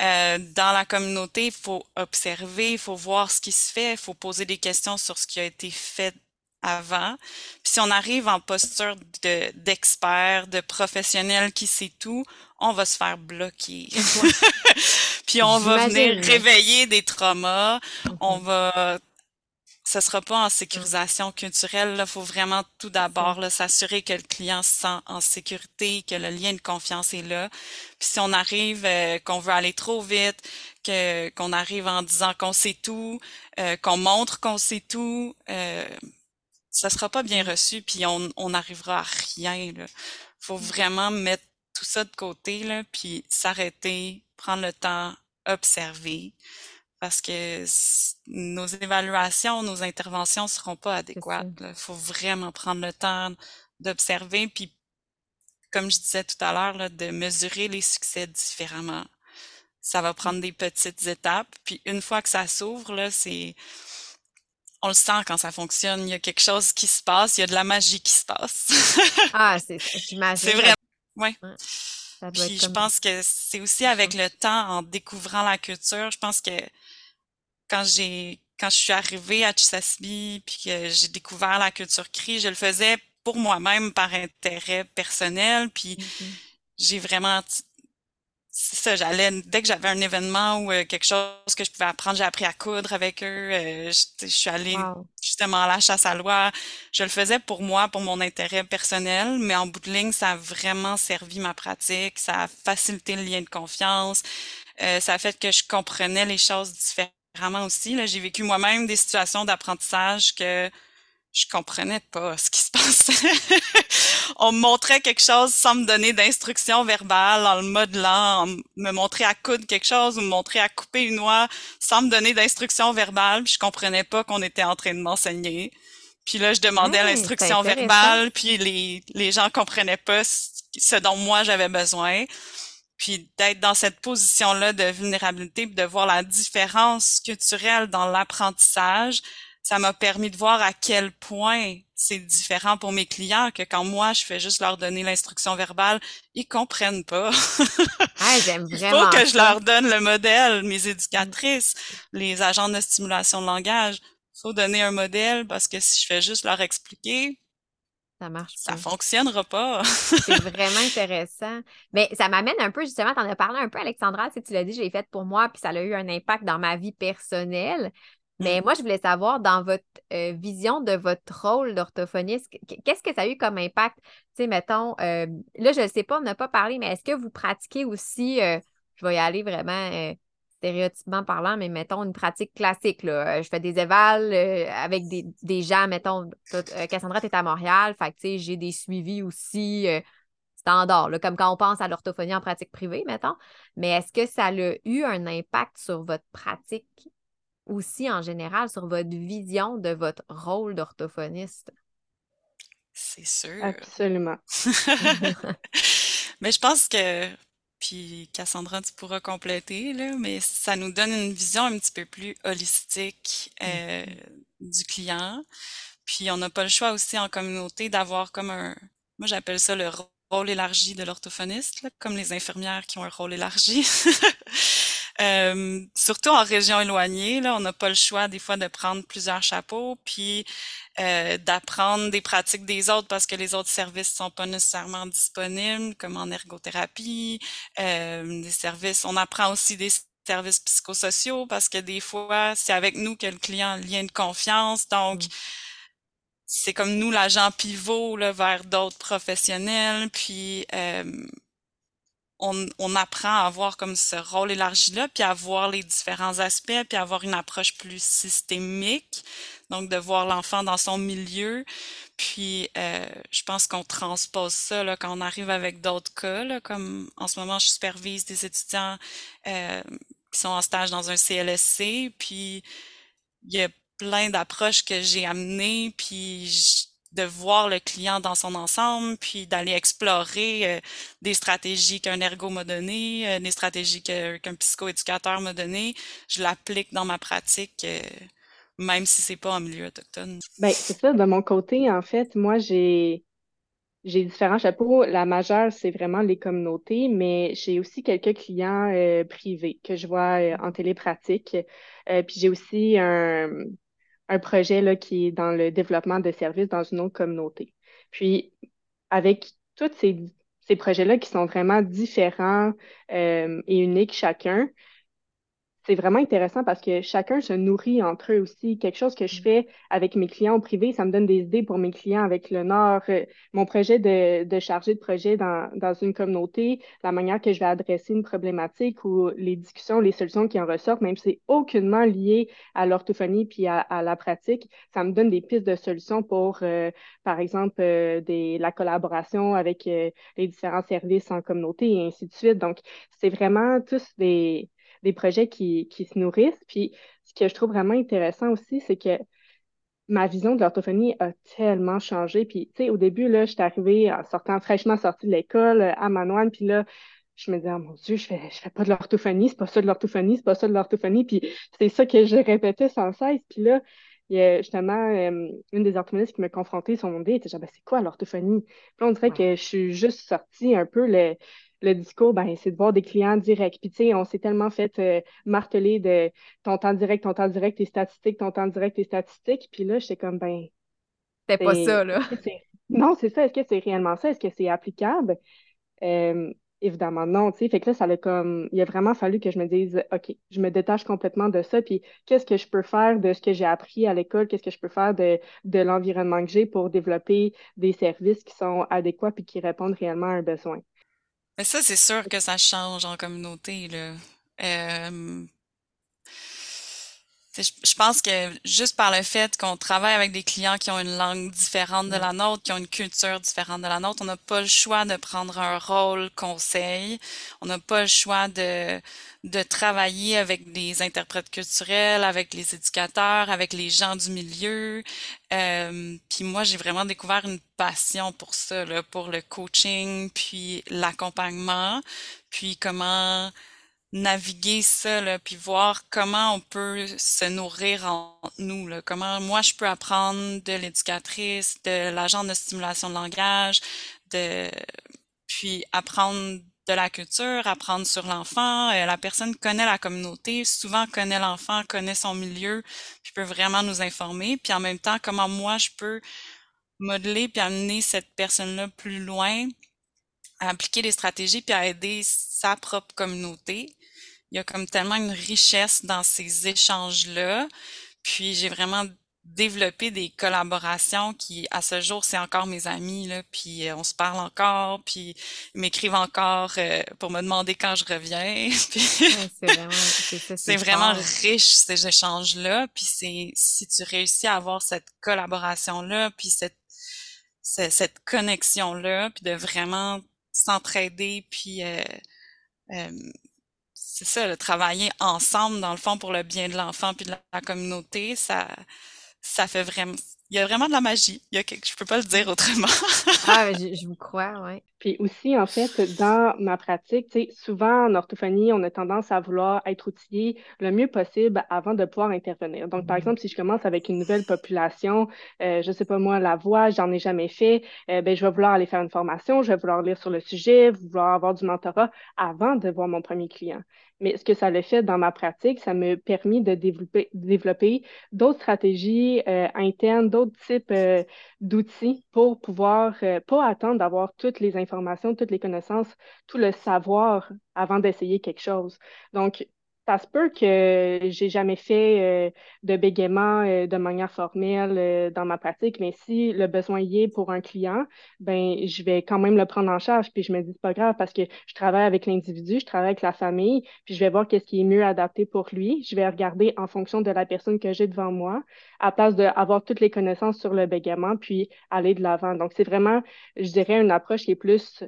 Euh, dans la communauté, il faut observer, il faut voir ce qui se fait, il faut poser des questions sur ce qui a été fait avant. Puis si on arrive en posture de d'expert, de professionnel qui sait tout, on va se faire bloquer. (laughs) Puis on va venir réveiller des traumas, on mm-hmm. va ce sera pas en sécurisation culturelle. Il faut vraiment tout d'abord s'assurer que le client se sent en sécurité, que le lien de confiance est là. Puis si on arrive, euh, qu'on veut aller trop vite, que qu'on arrive en disant qu'on sait tout, euh, qu'on montre qu'on sait tout, euh, ça sera pas bien reçu. Puis on on n'arrivera à rien. Là. Faut vraiment mettre tout ça de côté là, puis s'arrêter, prendre le temps, observer parce que nos évaluations, nos interventions ne seront pas adéquates. Il faut vraiment prendre le temps d'observer, puis comme je disais tout à l'heure, de mesurer les succès différemment. Ça va prendre des petites étapes, puis une fois que ça s'ouvre, là, c'est on le sent quand ça fonctionne. Il y a quelque chose qui se passe, il y a de la magie qui se passe. (laughs)
ah, c'est
C'est vrai. Ouais. Puis je pense que c'est aussi avec le temps, en découvrant la culture, je pense que quand j'ai quand je suis arrivée à Chisasibi puis que j'ai découvert la culture cri, je le faisais pour moi-même par intérêt personnel puis mm-hmm. j'ai vraiment c'est ça, j'allais dès que j'avais un événement ou euh, quelque chose que je pouvais apprendre, j'ai appris à coudre avec eux. Euh, je, suis allée justement à la chasse à loi. Je le faisais pour moi, pour mon intérêt personnel, mais en bout de ligne, ça a vraiment servi ma pratique, ça a facilité le lien de confiance, euh, ça a fait que je comprenais les choses différemment aussi. Là, j'ai vécu moi-même des situations d'apprentissage que je comprenais pas ce qui se passait. (laughs) on me montrait quelque chose sans me donner d'instructions verbales, en le modelant, me montrer à coudre quelque chose ou me montrer à couper une oie sans me donner d'instructions verbales. Puis je comprenais pas qu'on était en train de m'enseigner. Puis là, je demandais mmh, l'instruction verbale, puis les, les gens comprenaient pas ce dont moi j'avais besoin puis d'être dans cette position-là de vulnérabilité, puis de voir la différence culturelle dans l'apprentissage, ça m'a permis de voir à quel point c'est différent pour mes clients que quand moi je fais juste leur donner l'instruction verbale, ils comprennent pas. (laughs)
ah, j'aime
Il faut que je leur donne le modèle, mes éducatrices, les agents de stimulation de langage. Faut donner un modèle parce que si je fais juste leur expliquer,
ça marche
Ça fonctionnera pas. (laughs)
c'est vraiment intéressant. Mais ça m'amène un peu, justement, tu en as parlé un peu, Alexandra, si tu l'as dit, je l'ai fait pour moi, puis ça a eu un impact dans ma vie personnelle. Mais mmh. moi, je voulais savoir, dans votre euh, vision de votre rôle d'orthophoniste, qu'est-ce que ça a eu comme impact? Tu sais, mettons, euh, là, je ne sais pas, on n'a pas parlé, mais est-ce que vous pratiquez aussi, euh, je vais y aller vraiment stéréotypement parlant, mais mettons une pratique classique. Là. Je fais des évals avec des, gens, mettons, Cassandra, tu es à Montréal, fait que j'ai des suivis aussi standard, comme quand on pense à l'orthophonie en pratique privée, mettons. Mais est-ce que ça a eu un impact sur votre pratique aussi en général, sur votre vision de votre rôle d'orthophoniste?
C'est sûr.
Absolument. (laughs) (laughs)
mais je pense que, puis Cassandra, tu pourras compléter, là, mais ça nous donne une vision un petit peu plus holistique euh, mm-hmm. du client. Puis on n'a pas le choix aussi en communauté d'avoir comme un, moi j'appelle ça le rôle élargi de l'orthophoniste, comme les infirmières qui ont un rôle élargi. (laughs) Euh, surtout en région éloignée, là, on n'a pas le choix des fois de prendre plusieurs chapeaux, puis euh, d'apprendre des pratiques des autres parce que les autres services sont pas nécessairement disponibles, comme en ergothérapie, euh, des services. On apprend aussi des services psychosociaux parce que des fois, c'est avec nous que le client a lien de confiance. Donc, mmh c'est comme nous l'agent pivot là, vers d'autres professionnels, puis euh, on, on, apprend à avoir comme ce rôle élargi là, puis à voir les différents aspects, puis à avoir une approche plus systémique, donc de voir l'enfant dans son milieu. Puis euh, je pense qu'on transpose ça là, quand on arrive avec d'autres cas, là, comme en ce moment je supervise des étudiants euh, qui sont en stage dans un CLSC, puis il y a plein d'approches que j'ai amenées, puis de voir le client dans son ensemble, puis d'aller explorer euh, des stratégies qu'un ergo m'a donné, euh, des stratégies qu'un psychoéducateur m'a donné. Je l'applique dans ma pratique, euh, même si c'est pas en milieu autochtone.
Ben, c'est ça, de mon côté, en fait, moi, j'ai j'ai différents chapeaux. La majeure, c'est vraiment les communautés, mais j'ai aussi quelques clients privés que je vois en télépratique. puis j'ai aussi un, un projet là, qui est dans le développement de services dans une autre communauté. Puis, avec tous ces, ces projets-là qui sont vraiment différents euh, et uniques chacun, c'est vraiment intéressant parce que chacun se nourrit entre eux aussi. Quelque chose que je mm. fais avec mes clients au privé, ça me donne des idées pour mes clients avec le Nord. Euh, mon projet de, de chargé de projet dans, dans une communauté, la manière que je vais adresser une problématique ou les discussions, les solutions qui en ressortent, même si c'est aucunement lié à l'orthophonie puis à, la pratique, ça me donne des pistes de solutions pour, euh, par exemple, euh, des, la collaboration avec les différents services en communauté et ainsi de suite. Donc, c'est vraiment tous des des projets qui, qui se nourrissent. Puis ce que je trouve vraiment intéressant aussi, c'est que ma vision de l'orthophonie a tellement changé. Puis, tu sais, au début, là, j'étais arrivée en sortant, fraîchement sortie de l'école euh, à Manoine, puis là, je me disais, oh mon Dieu, je fais, je fais pas de l'orthophonie, c'est pas ça de l'orthophonie, c'est pas ça de l'orthophonie. Puis c'est ça que je répétais sans cesse. Puis là, il y a justement euh, une des orthophonistes qui m'a confrontée sur mon dé, était genre, ben, c'est quoi l'orthophonie? Puis là, on dirait que je suis juste sortie un peu le, le discours, ben, c'est de voir des clients directs. Puis, tu sais, on s'est tellement fait euh, marteler de ton temps direct, ton temps direct, tes statistiques, ton temps direct, tes statistiques. Puis là, j'étais comme, ben.
C'est pas ça, là.
Non, c'est ça. Est-ce que c'est réellement ça? Est-ce que c'est applicable? Euh, évidemment, non, tu sais. Fait que là, ça a comme. Il a vraiment fallu que je me dise, OK, je me détache complètement de ça. Puis, qu'est-ce que je peux faire de ce que j'ai appris à l'école? Qu'est-ce que je peux faire de, de l'environnement que j'ai pour développer des services qui sont adéquats puis qui répondent réellement à un besoin?
Mais ça, c'est sûr que ça change en communauté, là. Je pense que juste par le fait qu'on travaille avec des clients qui ont une langue différente de la nôtre, qui ont une culture différente de la nôtre, on n'a pas le choix de prendre un rôle conseil. On n'a pas le choix de, de travailler avec des interprètes culturels, avec les éducateurs, avec les gens du milieu. Euh, puis moi, j'ai vraiment découvert une passion pour ça, là, pour le coaching, puis l'accompagnement, puis comment naviguer ça, là, puis voir comment on peut se nourrir en nous, là, comment moi je peux apprendre de l'éducatrice, de l'agent de stimulation de langage, de puis apprendre de la culture, apprendre sur l'enfant. Euh, la personne connaît la communauté, souvent connaît l'enfant, connaît son milieu, puis peut vraiment nous informer. Puis en même temps, comment moi je peux modeler puis amener cette personne-là plus loin, à appliquer des stratégies puis à aider sa propre communauté. Il y a comme tellement une richesse dans ces échanges-là. Puis j'ai vraiment développer des collaborations qui, à ce jour, c'est encore mes amis, là, puis euh, on se parle encore, puis ils m'écrivent encore euh, pour me demander quand je reviens. (laughs) c'est vraiment, riche, ces échanges-là, puis c'est si tu réussis à avoir cette collaboration-là, puis cette, cette, connexion-là, puis de vraiment s'entraider, puis c'est ça, le travailler ensemble, dans le fond, pour le bien de l'enfant puis de la communauté, ça, ça fait vraiment, il y a vraiment de la magie. Il y a quelque... Je peux pas le dire autrement. (laughs)
ah, je, je, vous crois, oui.
Puis aussi, en fait, dans ma pratique, tu sais, souvent en orthophonie, on a tendance à vouloir être outillé le mieux possible avant de pouvoir intervenir. Donc, par exemple, si je commence avec une nouvelle population, euh, je sais pas moi, la voix, j'en ai jamais fait, euh, ben, je vais vouloir aller faire une formation, je vais vouloir lire sur le sujet, vouloir avoir du mentorat avant de voir mon premier client. Mais ce que ça a fait dans ma pratique, ça m'a permis de développer, développer d'autres stratégies euh, internes, d'autres types euh, d'outils pour pouvoir euh, pas attendre d'avoir toutes les informations, toutes les connaissances, tout le savoir avant d'essayer quelque chose. Donc, ça se peut que j'ai jamais fait euh, de bégaiement euh, de manière formelle euh, dans ma pratique, mais si le besoin y est pour un client, ben je vais quand même le prendre en charge. Puis je me dis c'est pas grave parce que je travaille avec l'individu, je travaille avec la famille, puis je vais voir qu'est-ce qui est mieux adapté pour lui. Je vais regarder en fonction de la personne que j'ai devant moi, à place d'avoir toutes les connaissances sur le bégaiement, puis aller de l'avant. Donc c'est vraiment, je dirais, une approche qui est plus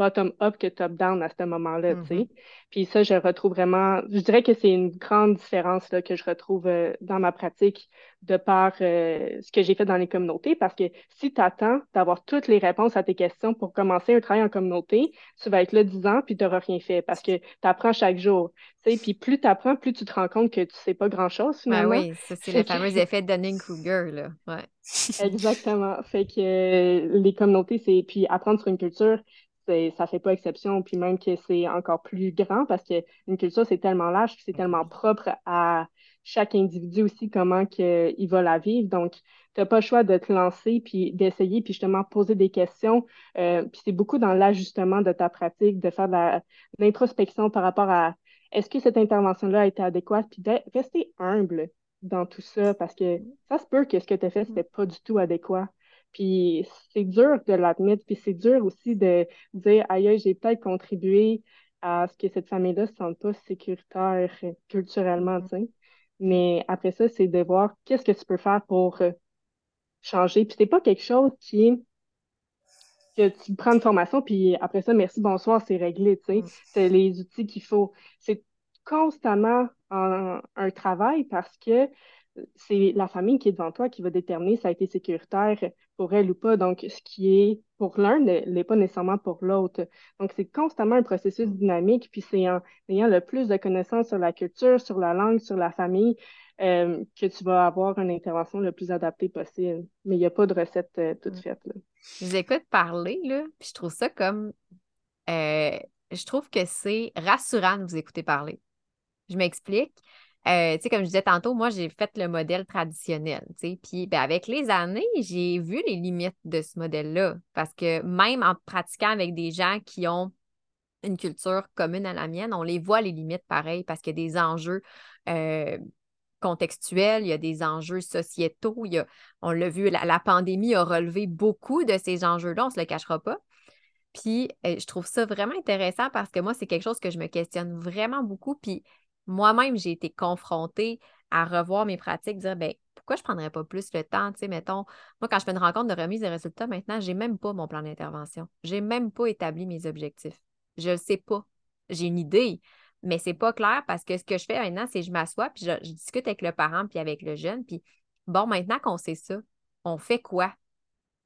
bottom-up que top-down à ce moment-là, tu sais. Mm-hmm. Puis ça, je retrouve vraiment, je dirais que c'est une grande différence là, que je retrouve euh, dans ma pratique de par euh, ce que j'ai fait dans les communautés, parce que si tu attends d'avoir toutes les réponses à tes questions pour commencer un travail en communauté, tu vas être là 10 ans, puis tu n'auras rien fait, parce que tu apprends chaque jour, tu sais. Puis plus tu apprends, plus tu te rends compte que tu sais pas grand-chose,
ben oui, ça, c'est le fameux (laughs) effet Dunning-Kruger, là, ouais.
Exactement. Fait que euh, les communautés, c'est... Puis apprendre sur une culture, ça fait pas exception, puis même que c'est encore plus grand parce qu'une culture, c'est tellement large, c'est tellement propre à chaque individu aussi, comment que, il va la vivre. Donc, tu n'as pas le choix de te lancer, puis d'essayer, puis justement poser des questions. Euh, puis c'est beaucoup dans l'ajustement de ta pratique, de faire de l'introspection par rapport à est-ce que cette intervention-là a été adéquate, puis de rester humble dans tout ça, parce que ça se peut que ce que tu as fait, c'était pas du tout adéquat. Puis c'est dur de l'admettre, puis c'est dur aussi de dire, aïe, j'ai peut-être contribué à ce que cette famille-là ne se sente pas sécuritaire culturellement, tu sais. Mais après ça, c'est de voir qu'est-ce que tu peux faire pour euh, changer. Puis c'est pas quelque chose qui que tu prends une formation, puis après ça, merci, bonsoir, c'est réglé, tu sais. Mm. C'est les outils qu'il faut. C'est constamment un travail parce que c'est la famille qui est devant toi qui va déterminer si ça a été sécuritaire pour elle ou pas. Donc, ce qui est pour l'un n'est pas nécessairement pour l'autre. Donc, c'est constamment un processus dynamique, puis c'est en ayant le plus de connaissances sur la culture, sur la langue, sur la famille, euh, que tu vas avoir une intervention le plus adaptée possible. Mais il n'y a pas de recette euh, toute faite.
Je vous écoute parler, là, puis je trouve ça comme... Euh, je trouve que c'est rassurant de vous écouter parler. Je m'explique. Euh, comme je disais tantôt, moi, j'ai fait le modèle traditionnel, puis ben, avec les années, j'ai vu les limites de ce modèle-là, parce que même en pratiquant avec des gens qui ont une culture commune à la mienne, on les voit les limites pareil, parce qu'il y a des enjeux euh, contextuels, il y a des enjeux sociétaux, il y a, on l'a vu, la, pandémie a relevé beaucoup de ces enjeux-là, on ne se le cachera pas. Puis, euh, je trouve ça vraiment intéressant parce que moi, c'est quelque chose que je me questionne vraiment beaucoup. Puis, moi-même, j'ai été confrontée à revoir mes pratiques, dire ben, pourquoi je ne prendrais pas plus le temps? Tu sais, mettons, moi, quand je fais une rencontre de remise des résultats, maintenant, je n'ai même pas mon plan d'intervention. Je n'ai même pas établi mes objectifs. Je ne le sais pas. J'ai une idée, mais ce n'est pas clair parce que ce que je fais maintenant, c'est que je m'assois, puis je, je, discute avec le parent, puis avec le jeune, puis bon, maintenant qu'on sait ça, on fait quoi?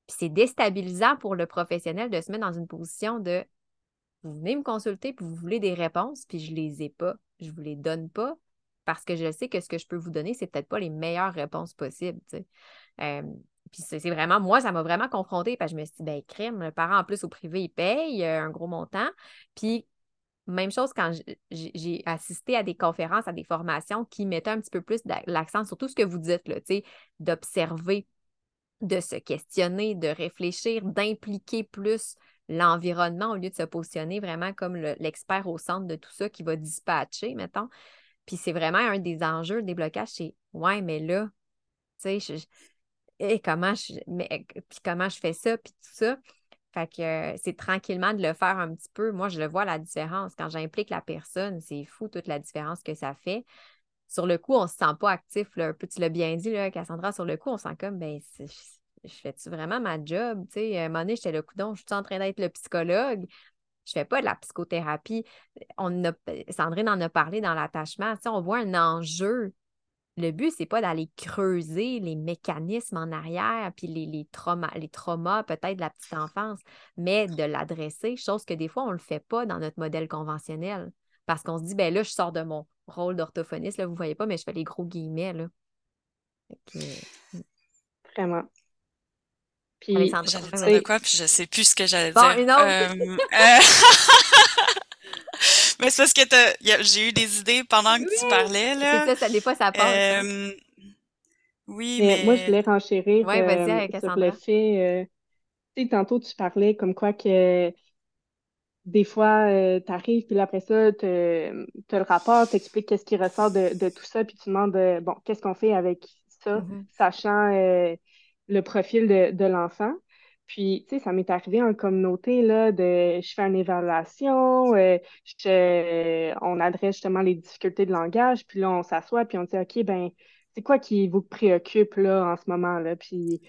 Puis c'est déstabilisant pour le professionnel de se mettre dans une position de vous venez me consulter, puis vous voulez des réponses, puis je ne les ai pas je ne vous les donne pas parce que je sais que ce que je peux vous donner, c'est peut-être pas les meilleures réponses possibles. puis c'est vraiment, moi, ça m'a vraiment confrontée parce que je me suis dit, ben, crime, le parent en plus au privé, il paye euh, un gros montant. Puis même chose quand j'ai assisté à des conférences, à des formations qui mettaient un petit peu plus l'accent sur tout ce que vous dites, d'observer, de se questionner, de réfléchir, d'impliquer plus l'environnement au lieu de se positionner vraiment comme l'expert au centre de tout ça qui va dispatcher, mettons. Puis c'est vraiment un des enjeux, des blocages, c'est ouais, mais là, tu sais, comment je puis comment je fais ça, puis tout ça. Fait que euh, c'est tranquillement de le faire un petit peu. Moi, je le vois la différence. Quand j'implique la personne, c'est fou toute la différence que ça fait. Sur le coup, on ne se sent pas actif. Là. Un peu, tu l'as bien dit, là, Cassandra, sur le coup, on sent comme ben je fais-tu vraiment ma job? Tu sais, à un moment donné, j'étais le coudon, je suis en train d'être le psychologue. Je fais pas de la psychothérapie. On Sandrine en a parlé dans l'attachement. Tu sais, on voit un enjeu. Le but, c'est pas d'aller creuser les mécanismes en arrière, puis les, les traumas, les traumas peut-être de la petite enfance, mais de l'adresser, chose que des fois, on le fait pas dans notre modèle conventionnel. Parce qu'on se dit, ben là, je sors de mon rôle d'orthophoniste, là, vous voyez pas, mais je fais les gros guillemets, là.
Hmm. Vraiment.
Puis, j'allais dire de quoi, puis je sais plus ce que j'allais dire.
Une
autre. Euh, euh, (laughs) (laughs) mais c'est parce que j'ai eu des idées pendant que tu parlais, là.
C'est ça, des fois, ça passe.
Euh... Oui, mais,
Moi, je voulais renchérir ouais, euh, sur le fait... tu sais, tantôt, tu parlais comme quoi que des fois, euh, tu arrives, puis après ça, tu as le rapport, tu expliques qu'est-ce qui ressort de, de, tout ça, puis tu demandes, euh, bon, qu'est-ce qu'on fait avec ça, mm-hmm. sachant euh, le profil de, de l'enfant. Puis, tu sais, ça m'est arrivé en communauté, là, de je fais une évaluation, je, on adresse justement les difficultés de langage, puis là, on s'assoit, puis on dit, OK, ben, c'est quoi qui vous préoccupe, là, en ce moment, là? Puis,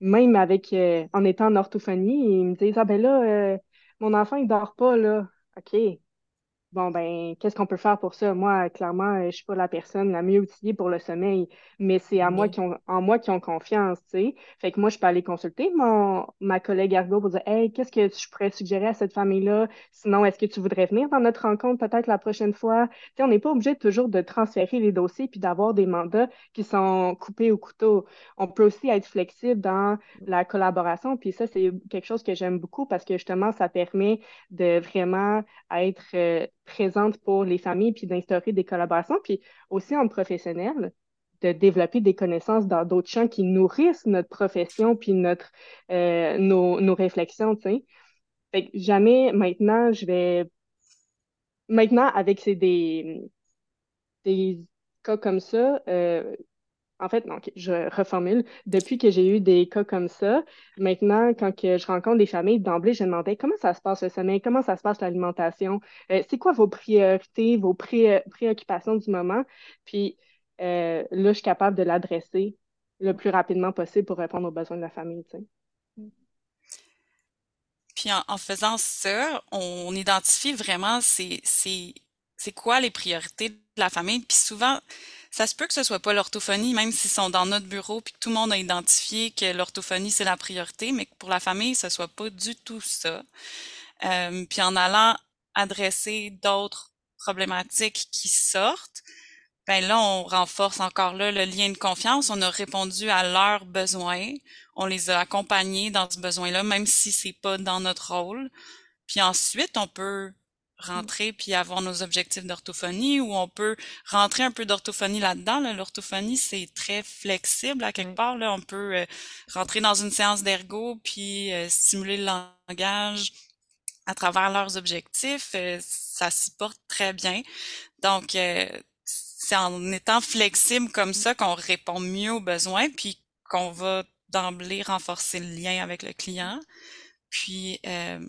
même avec, en étant en orthophonie, ils me disent, ah, ben là, mon enfant, il dort pas, là. OK. Bon, ben, qu'est-ce qu'on peut faire pour ça? Moi, clairement, je suis pas la personne la mieux outillée pour le sommeil, mais c'est à moi qui ont, en moi qui ont confiance, tu sais. Fait que moi, je peux aller consulter mon, ma collègue Argo pour dire, hey, qu'est-ce que je pourrais suggérer à cette famille-là? Sinon, est-ce que tu voudrais venir dans notre rencontre peut-être la prochaine fois? Tu sais, on n'est pas obligé toujours de transférer les dossiers puis d'avoir des mandats qui sont coupés au couteau. On peut aussi être flexible dans la collaboration, puis ça, c'est quelque chose que j'aime beaucoup parce que justement, ça permet de vraiment être euh, présente pour les familles, puis d'instaurer des collaborations, puis aussi en professionnel, de développer des connaissances dans d'autres champs qui nourrissent notre profession, puis notre, euh, nos, nos, réflexions. Fait que jamais, maintenant, je vais... Maintenant, avec des, des cas comme ça, euh, en fait, donc, je reformule. Depuis que j'ai eu des cas comme ça, maintenant, quand que je rencontre des familles, d'emblée, je demandais comment ça se passe le sommeil, comment ça se passe l'alimentation, euh, c'est quoi vos priorités, vos préoccupations du moment? Puis euh, là, je suis capable de l'adresser le plus rapidement possible pour répondre aux besoins de la famille.
Puis en, faisant ça, on identifie vraiment c'est quoi les priorités de la famille. Puis souvent, ça se peut que ce soit pas l'orthophonie, même s'ils sont dans notre bureau puis que tout le monde a identifié que l'orthophonie c'est la priorité, mais que pour la famille, ce soit pas du tout ça. Euh, puis en allant adresser d'autres problématiques qui sortent, ben là, on renforce encore là le lien de confiance. On a répondu à leurs besoins. On les a accompagnés dans ce besoin-là, même si c'est pas dans notre rôle. Puis ensuite, on peut rentrer puis avoir nos objectifs d'orthophonie ou on peut rentrer un peu d'orthophonie là-dedans. L'orthophonie, c'est très flexible à quelque part. Là. On peut euh, rentrer dans une séance d'ergo puis euh, stimuler le langage à travers leurs objectifs. Euh, ça s'y porte très bien. Donc, c'est en étant flexible comme ça qu'on répond mieux aux besoins puis qu'on va d'emblée renforcer le lien avec le client. Puis euh,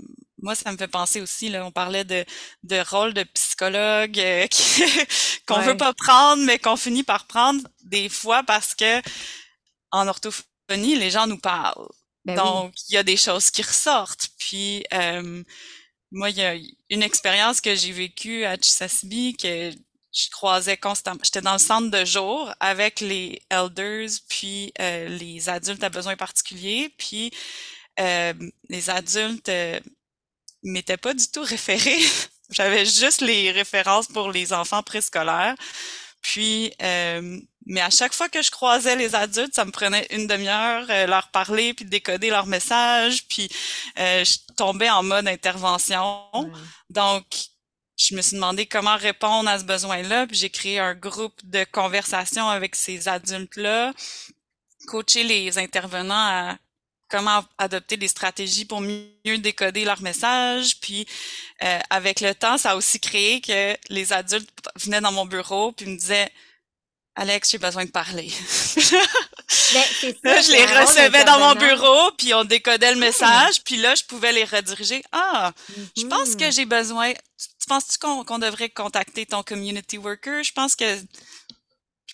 moi, ça me fait penser aussi, là, on parlait de, de rôle de psychologue euh, (laughs) qu'on veut pas prendre, mais qu'on finit par prendre des fois parce que en orthophonie, les gens nous parlent. Ben Donc, il y a des choses qui ressortent. Puis euh, moi, il y a une expérience que j'ai vécue à Chisasibi que je croisais constamment. J'étais dans le centre de jour avec les elders, puis les adultes à besoins particuliers, puis euh, les adultes euh, m'étaient pas du tout référés. (laughs) J'avais juste les références pour les enfants préscolaires. Puis, euh, mais à chaque fois que je croisais les adultes, ça me prenait une demi-heure leur parler puis décoder leur message. Puis, je tombais en mode intervention. Donc, je me suis demandé comment répondre à ce besoin-là. Puis j'ai créé un groupe de conversation avec ces adultes-là, coacher les intervenants à comment adopter des stratégies pour mieux décoder leur message. Puis euh, avec le temps, ça a aussi créé que les adultes venaient dans mon bureau puis me disaient Alex, j'ai besoin de parler. (laughs) Ben, je les recevais dans mon bureau, puis on décodait le message, puis là, je pouvais les rediriger. Ah, je pense que mm-hmm. j'ai besoin. Tu penses-tu qu'on devrait contacter ton community worker? Je pense que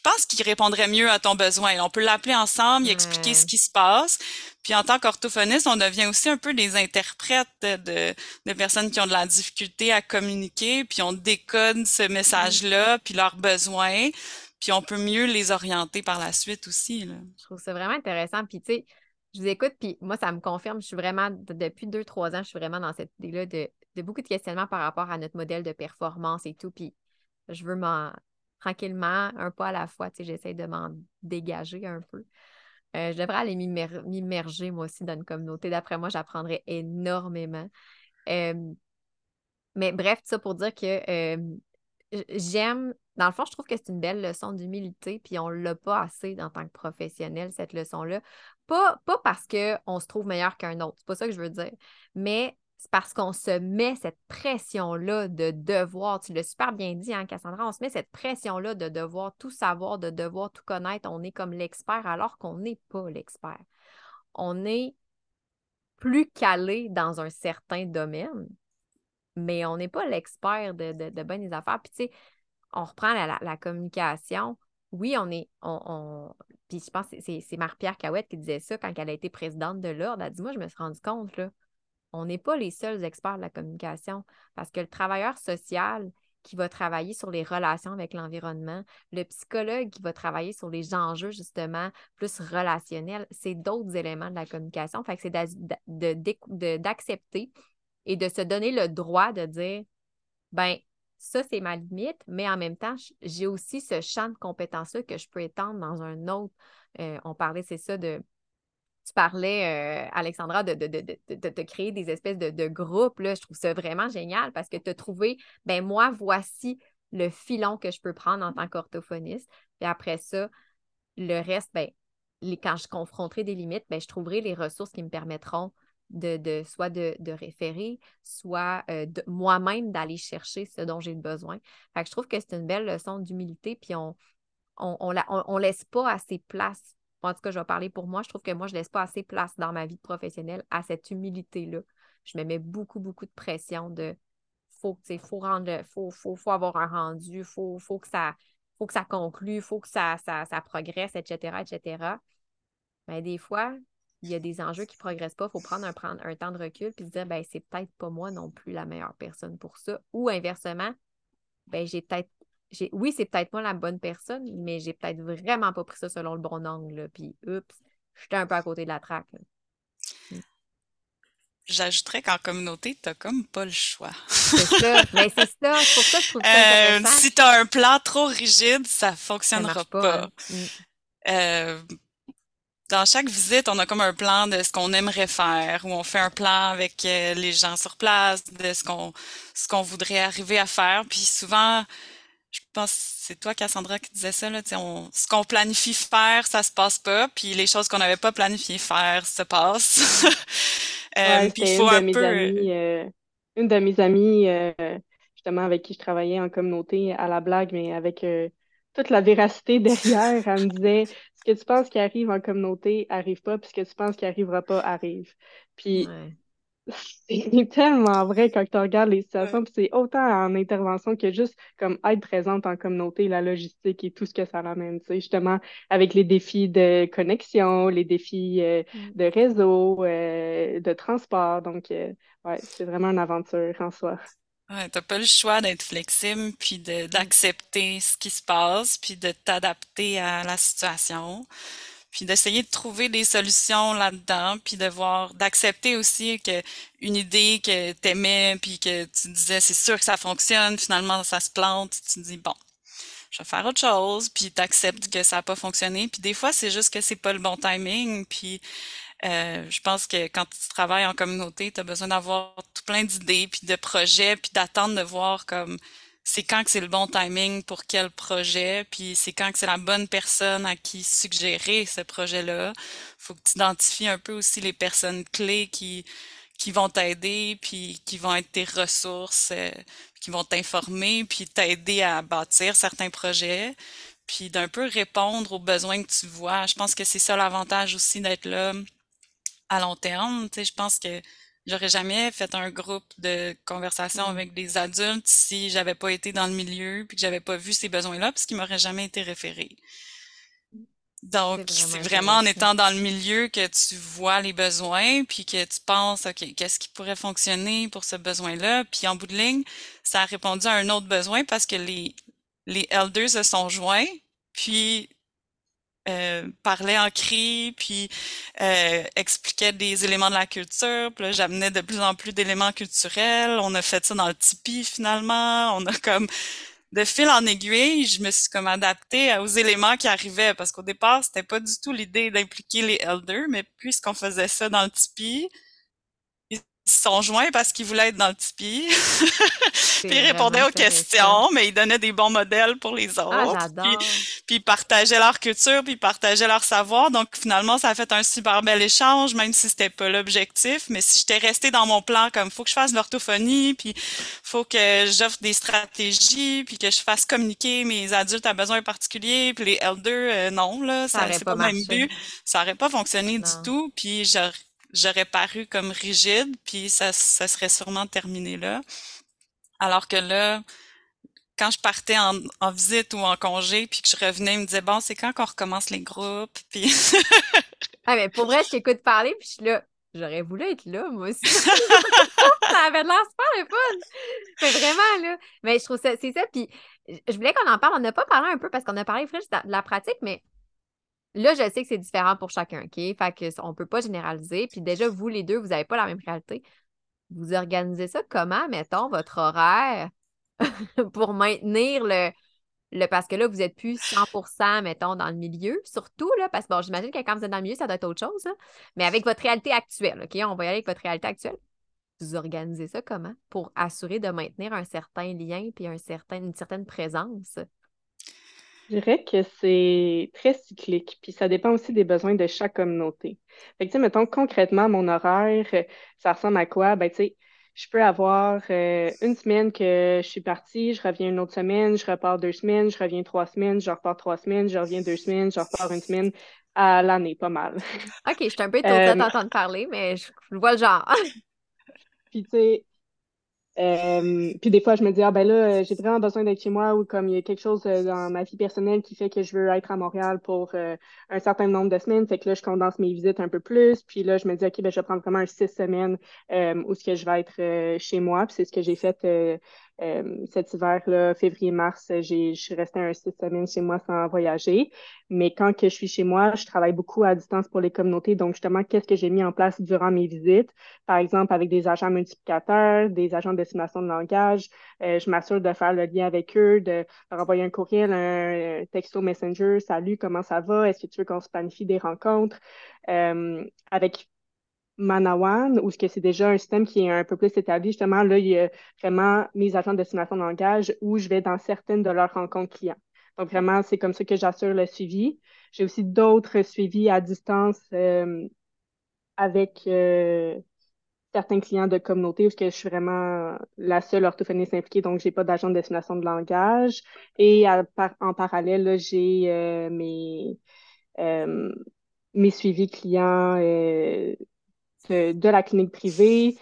pense qu'il répondrait mieux à ton besoin. On peut l'appeler ensemble, y expliquer ce qui se passe. Puis en tant qu'orthophoniste, on devient aussi un peu des interprètes de, de personnes qui ont de la difficulté à communiquer, puis on décode ce message-là, puis leurs besoins, puis on peut mieux les orienter par la suite aussi. Là.
Je trouve ça vraiment intéressant. Puis tu sais, je vous écoute, puis moi, ça me confirme, je suis vraiment, depuis deux, trois ans, je suis vraiment dans cette idée-là de, de beaucoup de questionnements par rapport à notre modèle de performance et tout. Puis je veux m'en tranquillement, un pas à la fois, tu sais, j'essaie de m'en dégager un peu. Euh, je devrais aller m'immerger, moi aussi, dans une communauté. D'après moi, j'apprendrais énormément. Mais bref, tout ça pour dire que j'aime, dans le fond, je trouve que c'est une belle leçon d'humilité, puis on ne l'a pas assez en tant que professionnel, cette leçon-là. Pas, pas parce qu'on se trouve meilleur qu'un autre, c'est pas ça que je veux dire, mais c'est parce qu'on se met cette pression-là de devoir, tu l'as super bien dit, hein, Cassandra, on se met cette pression-là de devoir tout savoir, de devoir tout connaître. On est comme l'expert alors qu'on n'est pas l'expert. On est plus calé dans un certain domaine, mais on n'est pas l'expert de, de, bonnes affaires. Puis, tu sais, on reprend la, communication. Oui, on est. On, Puis, je pense que c'est Marie-Pierre Cahouette qui disait ça quand elle a été présidente de l'Ordre. Elle dit Moi, je me suis rendu compte, là on n'est pas les seuls experts de la communication parce que le travailleur social qui va travailler sur les relations avec l'environnement, le psychologue qui va travailler sur les enjeux justement plus relationnels, c'est d'autres éléments de la communication. Fait que c'est d'accepter et de se donner le droit de dire ben ça, c'est ma limite, mais en même temps, j'ai aussi ce champ de compétences-là que je peux étendre dans un autre. Euh, on parlait, c'est ça, de tu parlais, euh, Alexandra, de, de, créer des espèces de, groupes. Là. Je trouve ça vraiment génial parce que tu as trouvé, ben moi, voici le filon que je peux prendre en tant qu'orthophoniste. Puis après ça, le reste, ben, les, quand je confronterai des limites, ben, je trouverai les ressources qui me permettront de, soit de, référer, soit euh, moi-même d'aller chercher ce dont j'ai besoin. Fait que je trouve que c'est une belle leçon d'humilité, puis on on, on, on laisse pas assez place en tout cas, je vais parler pour moi. Je trouve que moi, je ne laisse pas assez place dans ma vie professionnelle à cette humilité-là. Je me mets beaucoup, beaucoup de pression de faut, faut rendre faut, faut, avoir un rendu, il faut, faut, que ça, faut que ça conclue, il faut que ça, ça, progresse, etc., etc. Mais des fois, il y a des enjeux qui ne progressent pas. Il faut prendre un, prendre un temps de recul et se dire ben, c'est peut-être pas moi non plus la meilleure personne pour ça. Ou inversement, ben, j'ai peut-être oui, c'est peut-être pas la bonne personne, mais j'ai peut-être vraiment pas pris ça selon le bon angle. Puis, oups, j'étais un peu à côté de la traque.
Mm. J'ajouterais qu'en communauté, t'as comme pas le choix.
c'est ça. Mais (laughs) c'est ça. C'est pour ça que je trouve ça euh,
si t'as un plan trop rigide, ça fonctionnera pas. Hein. Mm. Euh, dans chaque visite, on a comme un plan de ce qu'on aimerait faire, ou on fait un plan avec euh, les gens sur place, de ce qu'on ce qu'on voudrait arriver à faire. Puis souvent, je pense que c'est toi, Cassandra, qui disais ça. Là, on, ce qu'on planifie faire, ça se passe pas. Puis les choses qu'on n'avait pas planifié faire se passent. (laughs)
euh, puis il faut un peu... Amies, euh, une de mes amies, euh, justement, avec qui je travaillais en communauté à la blague, mais avec euh, toute la véracité (laughs) derrière, elle me disait ce que tu penses qui arrive en communauté arrive pas, puis ce que tu penses qui arrivera pas arrive. Puis (laughs) c'est tellement vrai quand tu regardes les situations, puis c'est autant en intervention que juste comme être présente en communauté, la logistique et tout ce que ça amène, tu sais, justement avec les défis de connexion, les défis euh, mm. de réseau, euh, de transport. Donc, euh, ouais, c'est vraiment une aventure en soi.
Ouais, t'as pas le choix d'être flexible, puis d'accepter ce qui se passe, puis de t'adapter à la situation puis d'essayer de trouver des solutions là-dedans, puis de voir, d'accepter aussi que une idée que t'aimais, puis que tu disais c'est sûr que ça fonctionne, finalement ça se plante, tu te dis bon, je vais faire autre chose, puis t'acceptes que ça n'a pas fonctionné, puis des fois c'est juste que c'est pas le bon timing, puis euh, je pense que quand tu travailles en communauté, tu as besoin d'avoir tout plein d'idées, puis de projets, puis d'attendre de voir comme c'est quand que c'est le bon timing pour quel projet, puis c'est quand que c'est la bonne personne à qui suggérer ce projet-là. Faut que tu identifies un peu aussi les personnes clés qui qui vont t'aider, puis qui vont être tes ressources, euh, qui vont t'informer, puis t'aider à bâtir certains projets, puis d'un peu répondre aux besoins que tu vois. Je pense que c'est ça l'avantage aussi d'être là à long terme. Tu sais, je pense que j'aurais jamais fait un groupe de conversation
Mm.
avec des adultes si j'avais pas été dans le milieu puis que j'avais pas vu ces besoins-là, parce qu'ils m'auraient jamais été référés. Donc,
C'est vraiment
en étant dans le milieu que tu vois les besoins, puis que tu penses, OK, qu'est-ce qui pourrait fonctionner pour ce besoin-là? Puis en bout de ligne, ça a répondu à un autre besoin parce que les, les elders se sont joints, puis euh, parlaient en cri, puis euh, expliquaient des éléments de la culture. Puis là, j'amenais de plus en plus d'éléments culturels. On a fait ça dans le tipi finalement. On a comme de fil en aiguille, je me suis comme adaptée aux éléments qui arrivaient parce qu'au départ, c'était pas du tout l'idée d'impliquer les elders, mais puisqu'on faisait ça dans le Tipeee, ils se sont joints parce qu'ils voulaient être dans le Tipeee. (laughs) Puis ils répondaient aux questions, mais ils donnaient des bons modèles pour les
Ah,
autres.
j'adore.
Puis, puis ils partageaient leur culture, puis ils partageaient leur savoir. Donc finalement, ça a fait un super bel échange, même si c'était pas l'objectif. Mais si j'étais restée dans mon plan, comme faut que je fasse l'orthophonie, puis faut que j'offre des stratégies, puis que je fasse communiquer mes adultes à besoins particuliers, puis les elders, euh, non, là,
Ça
ça, c'est
pas
pas le même
marché.
but. Ça aurait pas fonctionné du tout, puis j'aurais j'aurais paru comme rigide, puis ça, ça serait sûrement terminé là. Alors que là, quand je partais en, en visite ou en congé, puis que je revenais, ils me disaient, bon, c'est quand qu'on recommence les groupes, puis (laughs)
Ah, mais pour vrai, je t'écoute parler, puis je suis là. J'aurais voulu être là, moi aussi. (laughs) ça avait l'air super le fun. Mais vraiment, là. Mais je trouve ça, c'est ça. Puis je voulais qu'on en parle. On n'a pas parlé un peu parce qu'on a parlé Fritz, de la pratique, mais là, je sais que c'est différent pour chacun, OK? Fait que on peut pas généraliser. Puis déjà, vous, les deux, vous n'avez pas la même réalité. Vous organisez ça comment, mettons, votre horaire (laughs) pour maintenir le, le. Parce que là, vous n'êtes plus 100% mettons, dans le milieu, surtout, là, parce que bon, j'imagine que quand vous êtes dans le milieu, ça doit être autre chose, là. Mais avec votre réalité actuelle, OK? On va y aller avec votre réalité actuelle. Vous organisez ça comment pour assurer de maintenir un certain lien puis une certaine présence?
Je dirais que c'est très cyclique, puis ça dépend aussi des besoins de chaque communauté. Fait que, tu sais, mettons, concrètement, mon horaire, euh, ça ressemble à quoi? Ben, tu sais, je peux avoir euh, une semaine que je suis partie, je reviens une autre semaine, je repars deux semaines, je reviens trois semaines, je repars trois semaines, je reviens deux semaines, je repars une semaine à l'année, pas mal.
OK, je suis un peu (laughs)
Euh,
à t'entendre parler, mais je vois le genre. (laughs)
Puis, tu sais, Euh, puis des fois, je me dis, ah ben là, euh, j'ai vraiment besoin d'être chez moi ou comme il y a quelque chose euh, dans ma vie personnelle qui fait que je veux être à Montréal pour euh, un certain nombre de semaines. Fait que là, je condense mes visites un peu plus. Puis là, je me dis, OK, ben je vais prendre vraiment six semaines euh, où ce que je vais être chez moi. Puis c'est ce que j'ai fait euh, cet hiver-là, février-mars. Je suis restée un six semaines chez moi sans voyager. Mais quand que je suis chez moi, je travaille beaucoup à distance pour les communautés. Donc, justement, qu'est-ce que j'ai mis en place durant mes visites? Par exemple, avec des agents multiplicateurs, des agents d'estimation de langage. Euh, je m'assure de faire le lien avec eux, de leur envoyer un courriel, un, texto Messenger. Salut, comment ça va? Est-ce que tu veux qu'on se planifie des rencontres? Euh, avec Manawan, où c'est déjà un système qui est un peu plus établi, justement, là, il y a vraiment mes agents d'estimation de langage où je vais dans certaines de leurs rencontres clients. Donc, vraiment, c'est comme ça que j'assure le suivi. J'ai aussi d'autres suivis à distance euh, avec euh, certains clients de communauté où je suis vraiment la seule orthophoniste impliquée, donc j'ai pas d'agent d'estimation de langage. Et en parallèle, j'ai euh, mes, mes suivis clients de, la clinique privée,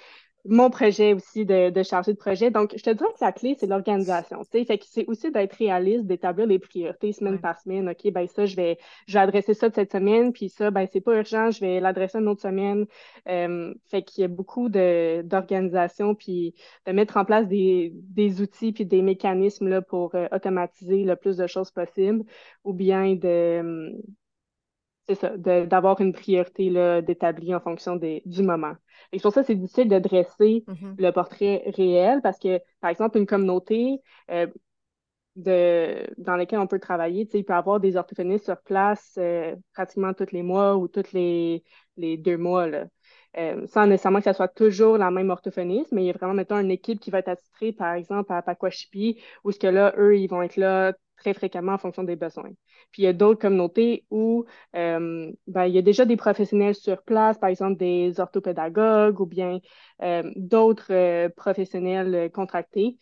mon projet aussi de, de chargé de projet. Donc, je te dirais que la clé, c'est l'organisation. C'est aussi d'être réaliste, d'établir les priorités semaine
Ouais.
par semaine. OK, ben ça, je vais, je vais adresser ça de cette semaine, puis ça, ben c'est pas urgent, je vais l'adresser une autre semaine. Euh, fait qu'il y a beaucoup de, d'organisation, puis de mettre en place des, des outils puis des mécanismes là, pour euh, automatiser le plus de choses possible, ou bien de c'est ça, de- d'avoir une priorité là, d'établie en fonction des, du moment. Et pour ça, c'est difficile de dresser
Mhm.
le portrait réel parce que, par exemple, une communauté euh, de, dans laquelle on peut travailler, il peut avoir des orthophonistes sur place euh, pratiquement tous les mois ou tous les, les deux mois, là. Euh, sans nécessairement que ça soit toujours la même orthophoniste, mais il y a vraiment, mettons, une équipe qui va être attitrée, par exemple, à Pakwashipi, où ce que là, eux, ils vont être là très fréquemment en fonction des besoins. Puis il y a d'autres communautés où euh, ben, il y a déjà des professionnels sur place, par exemple des orthopédagogues ou bien euh, d'autres euh, professionnels contractés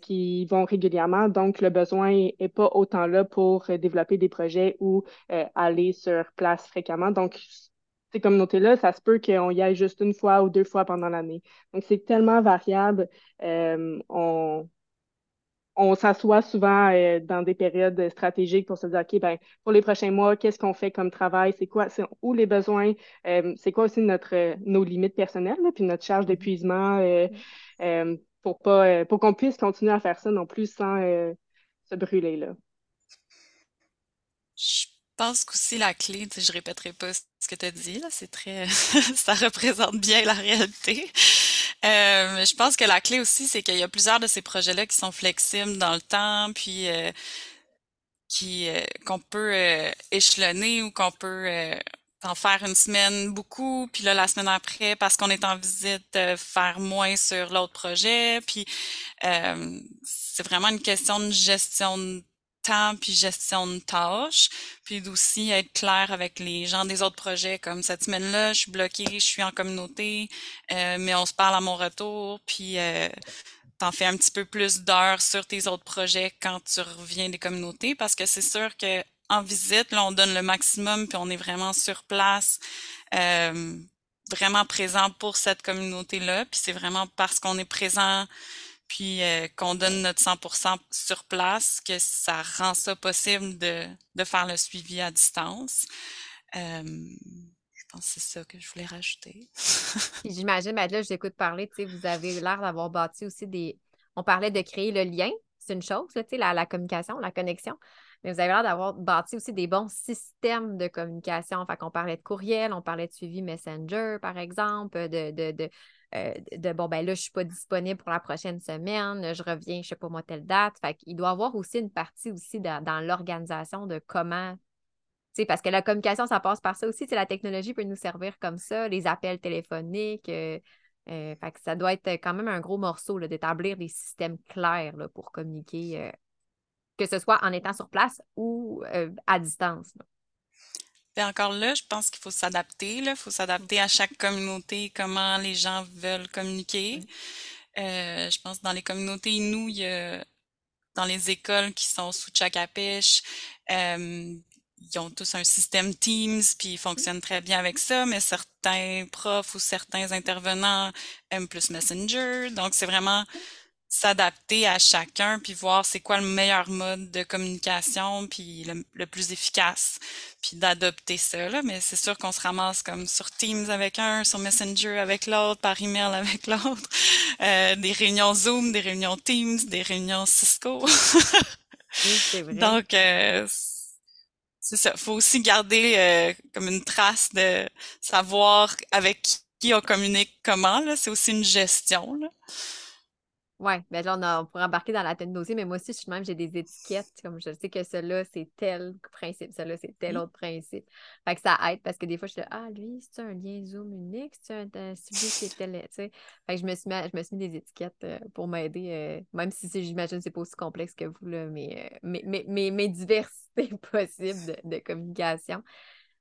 qui vont régulièrement. Donc, le besoin n'est pas autant là pour développer des projets ou aller sur place fréquemment. Donc, ces communautés-là, ça se peut qu'on y aille juste une fois ou deux fois pendant l'année. Donc, c'est tellement variable. On s'assoit souvent euh, dans des périodes stratégiques pour se dire, OK, ben, pour les prochains mois, qu'est-ce qu'on fait comme travail? C'est quoi, c'est où les besoins? Euh, c'est quoi aussi notre, nos limites personnelles, puis notre charge mm-hmm. d'épuisement euh, pour pas, pour qu'on puisse continuer à faire ça non plus sans se brûler, là.
Je pense qu'aussi la clé, je répéterai pas ce que tu as dit, là, c'est très, (laughs) ça représente bien la réalité. Euh, je pense que la clé aussi, c'est qu'il y a plusieurs de ces projets-là qui sont flexibles dans le temps, puis euh, qui euh, qu'on peut échelonner ou qu'on peut en faire une semaine beaucoup, puis là la semaine après, parce qu'on est en visite, faire moins sur l'autre projet. Puis c'est vraiment une question de gestion de puis gestion de tâches, puis aussi être clair avec les gens des autres projets. Comme cette semaine-là, je suis bloquée, je suis en communauté, euh, mais on se parle à mon retour, puis euh, t'en fais un petit peu plus d'heures sur tes autres projets quand tu reviens des communautés, parce que c'est sûr que en visite, là, on donne le maximum, puis on est vraiment sur place. Euh, vraiment présent pour cette communauté-là, puis c'est vraiment parce qu'on est présent puis euh, qu'on donne notre 100% sur place, que ça rend ça possible de, de faire le suivi à distance. Je pense que c'est ça que je voulais rajouter. (laughs)
J'imagine, ben là, je t'écoute parler, tu sais, vous avez l'air d'avoir bâti aussi des... On parlait de créer le lien, c'est une chose, tu sais, la, communication, la connexion, mais vous avez l'air d'avoir bâti aussi des bons systèmes de communication. Enfin, qu'on parlait de courriel, on parlait de suivi Messenger, par exemple, de, de, de euh, de bon, ben là, je ne suis pas disponible pour la prochaine semaine, je reviens, je ne sais pas moi, telle date. Fait qu'il doit y avoir aussi une partie aussi dans, l'organisation de comment. Parce que la communication, ça passe par ça aussi. La technologie peut nous servir comme ça, les appels téléphoniques. Euh, euh, fait que ça doit être quand même un gros morceau d'établir des systèmes clairs pour communiquer, que ce soit en étant sur place ou à distance.
Ben, encore là, je pense qu'il faut s'adapter. Il faut s'adapter à chaque communauté, comment les gens veulent communiquer. Euh, je pense que dans les communautés, nous, il y a, dans les écoles qui sont sous Chakapèche, euh, ils ont tous un système Teams, puis ils fonctionnent très bien avec ça, mais certains profs ou certains intervenants aiment plus Messenger. Donc, c'est vraiment s'adapter à chacun, puis voir c'est quoi le meilleur mode de communication, puis le, plus efficace, puis d'adopter ça. Là. Mais c'est sûr qu'on se ramasse comme sur Teams avec un, sur Messenger avec l'autre, par email avec (laughs) l'autre, euh, des réunions Zoom, des réunions Teams, des réunions Cisco. (laughs) oui, vrai. Donc, euh, c'est ça. faut aussi garder euh, comme une trace de savoir avec qui on communique comment. C'est aussi une gestion. Là.
Oui, ben là, on, pourrait embarquer dans la tête aussi, mais moi aussi, je suis même, j'ai des étiquettes, comme je sais que cela, c'est tel principe, cela, c'est tel autre principe. Fait que ça aide parce que des fois, je suis là, ah, lui, c'est un lien Zoom unique, c'est un, celui c'est tel, tu sais? Fait que je me suis mis, je me suis mis des étiquettes euh, pour m'aider, euh, même si j'imagine que c'est pas aussi complexe que vous, là, mais, euh, mais, mais, mais, mais diversité (laughs) possible de, de communication.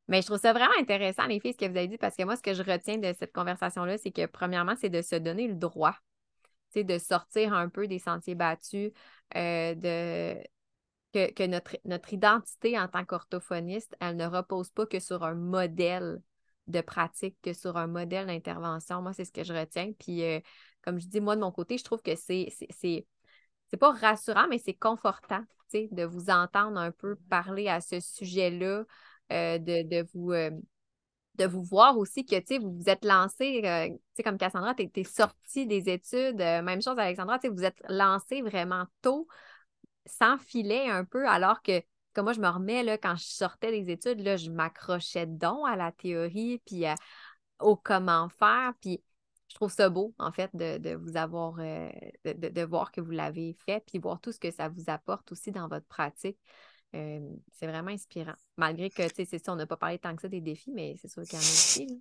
Mais je trouve ça vraiment intéressant, les filles, ce que vous avez dit, parce que moi, ce que je retiens de cette conversation-là, c'est que premièrement, c'est de se donner le droit de sortir un peu des sentiers battus, euh, de, que, notre, notre identité en tant qu'orthophoniste, elle ne repose pas que sur un modèle de pratique, que sur un modèle d'intervention. Moi, c'est ce que je retiens. Puis, euh, comme je dis, moi, de mon côté, je trouve que c'est, c'est, pas rassurant, mais c'est confortant de vous entendre un peu parler à ce sujet-là, euh, de, de, vous de vous voir aussi que vous vous êtes lancé, euh, comme Cassandra, tu es, sortie des études. Euh, même chose, Alexandra, vous êtes lancé vraiment tôt, sans filet un peu, alors que, comme moi, je me remets quand je sortais des études, là, je m'accrochais donc à la théorie, puis au comment faire. Puis je trouve ça beau, en fait, de, vous avoir, euh, de, de, voir que vous l'avez fait, puis voir tout ce que ça vous apporte aussi dans votre pratique. Euh, c'est vraiment inspirant. Malgré que, tu sais, c'est ça, on n'a pas parlé tant que ça des défis, mais c'est sûr qu'il y en a aussi.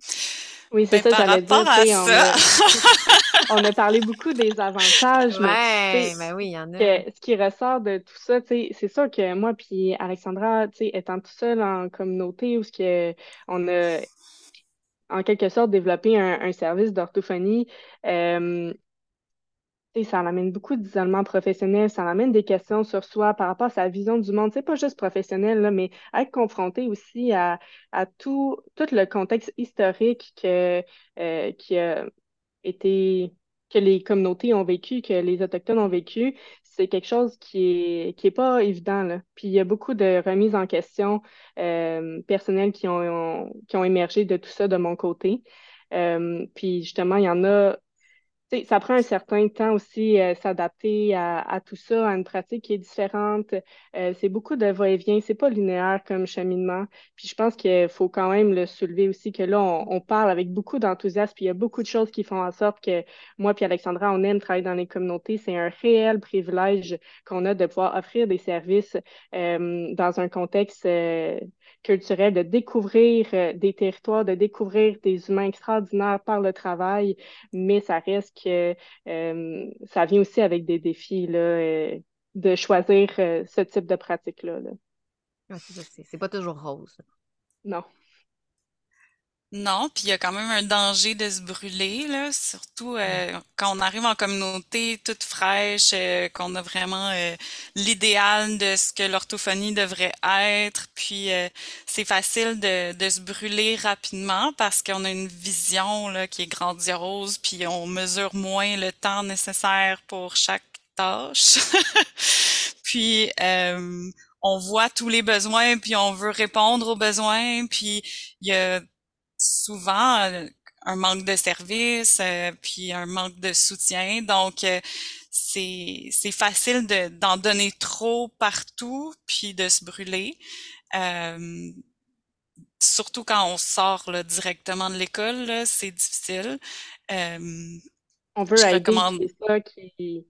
Oui, c'est ben, ça, j'allais dire. On a, (laughs) on a, parlé beaucoup des avantages.
mais, ben oui, il y en a.
ce qui ressort de tout ça, c'est sûr que moi puis Alexandra, étant tout seul en communauté, où ce que on a en quelque sorte développé un, service d'orthophonie, euh, ça amène beaucoup d'isolement professionnel, ça amène des questions sur soi par rapport à sa vision du monde. C'est pas juste professionnel, là, mais être confronté aussi à, à tout, tout le contexte historique que, euh, été que les communautés ont vécu, que les Autochtones ont vécu, c'est quelque chose qui est, qui est pas évident. Là. Puis il y a beaucoup de remises en question euh, personnelles qui ont, qui ont émergé de tout ça de mon côté. Euh, puis justement, il y en a ça prend un certain temps aussi euh, s'adapter à, tout ça, à une pratique qui est différente. Euh, c'est beaucoup de va-et-vient, c'est pas linéaire comme cheminement. Puis je pense qu'il faut quand même le soulever aussi que là, on, parle avec beaucoup d'enthousiasme, puis il y a beaucoup de choses qui font en sorte que moi puis Alexandra, on aime travailler dans les communautés. C'est un réel privilège qu'on a de pouvoir offrir des services euh, dans un contexte culturel, de découvrir des territoires, de découvrir des humains extraordinaires par le travail, mais ça reste que euh, ça vient aussi avec des défis là, euh, de choisir euh, ce type de pratique-là.
c'est pas toujours rose.
Non.
Non, puis il y a quand même un danger de se brûler, là, surtout euh, quand on arrive en communauté toute fraîche, euh, qu'on a vraiment euh, l'idéal de ce que l'orthophonie devrait être. Puis c'est facile de, de se brûler rapidement parce qu'on a une vision là, qui est grandiose, puis on mesure moins le temps nécessaire pour chaque tâche. (laughs) puis on voit tous les besoins, puis on veut répondre aux besoins, puis il y a souvent euh, un manque de service, euh, puis un manque de soutien. Donc, euh, c'est, facile de, d'en donner trop partout, puis de se brûler. surtout quand on sort là, directement de l'école, c'est difficile.
on veut aider, c'est ça qui...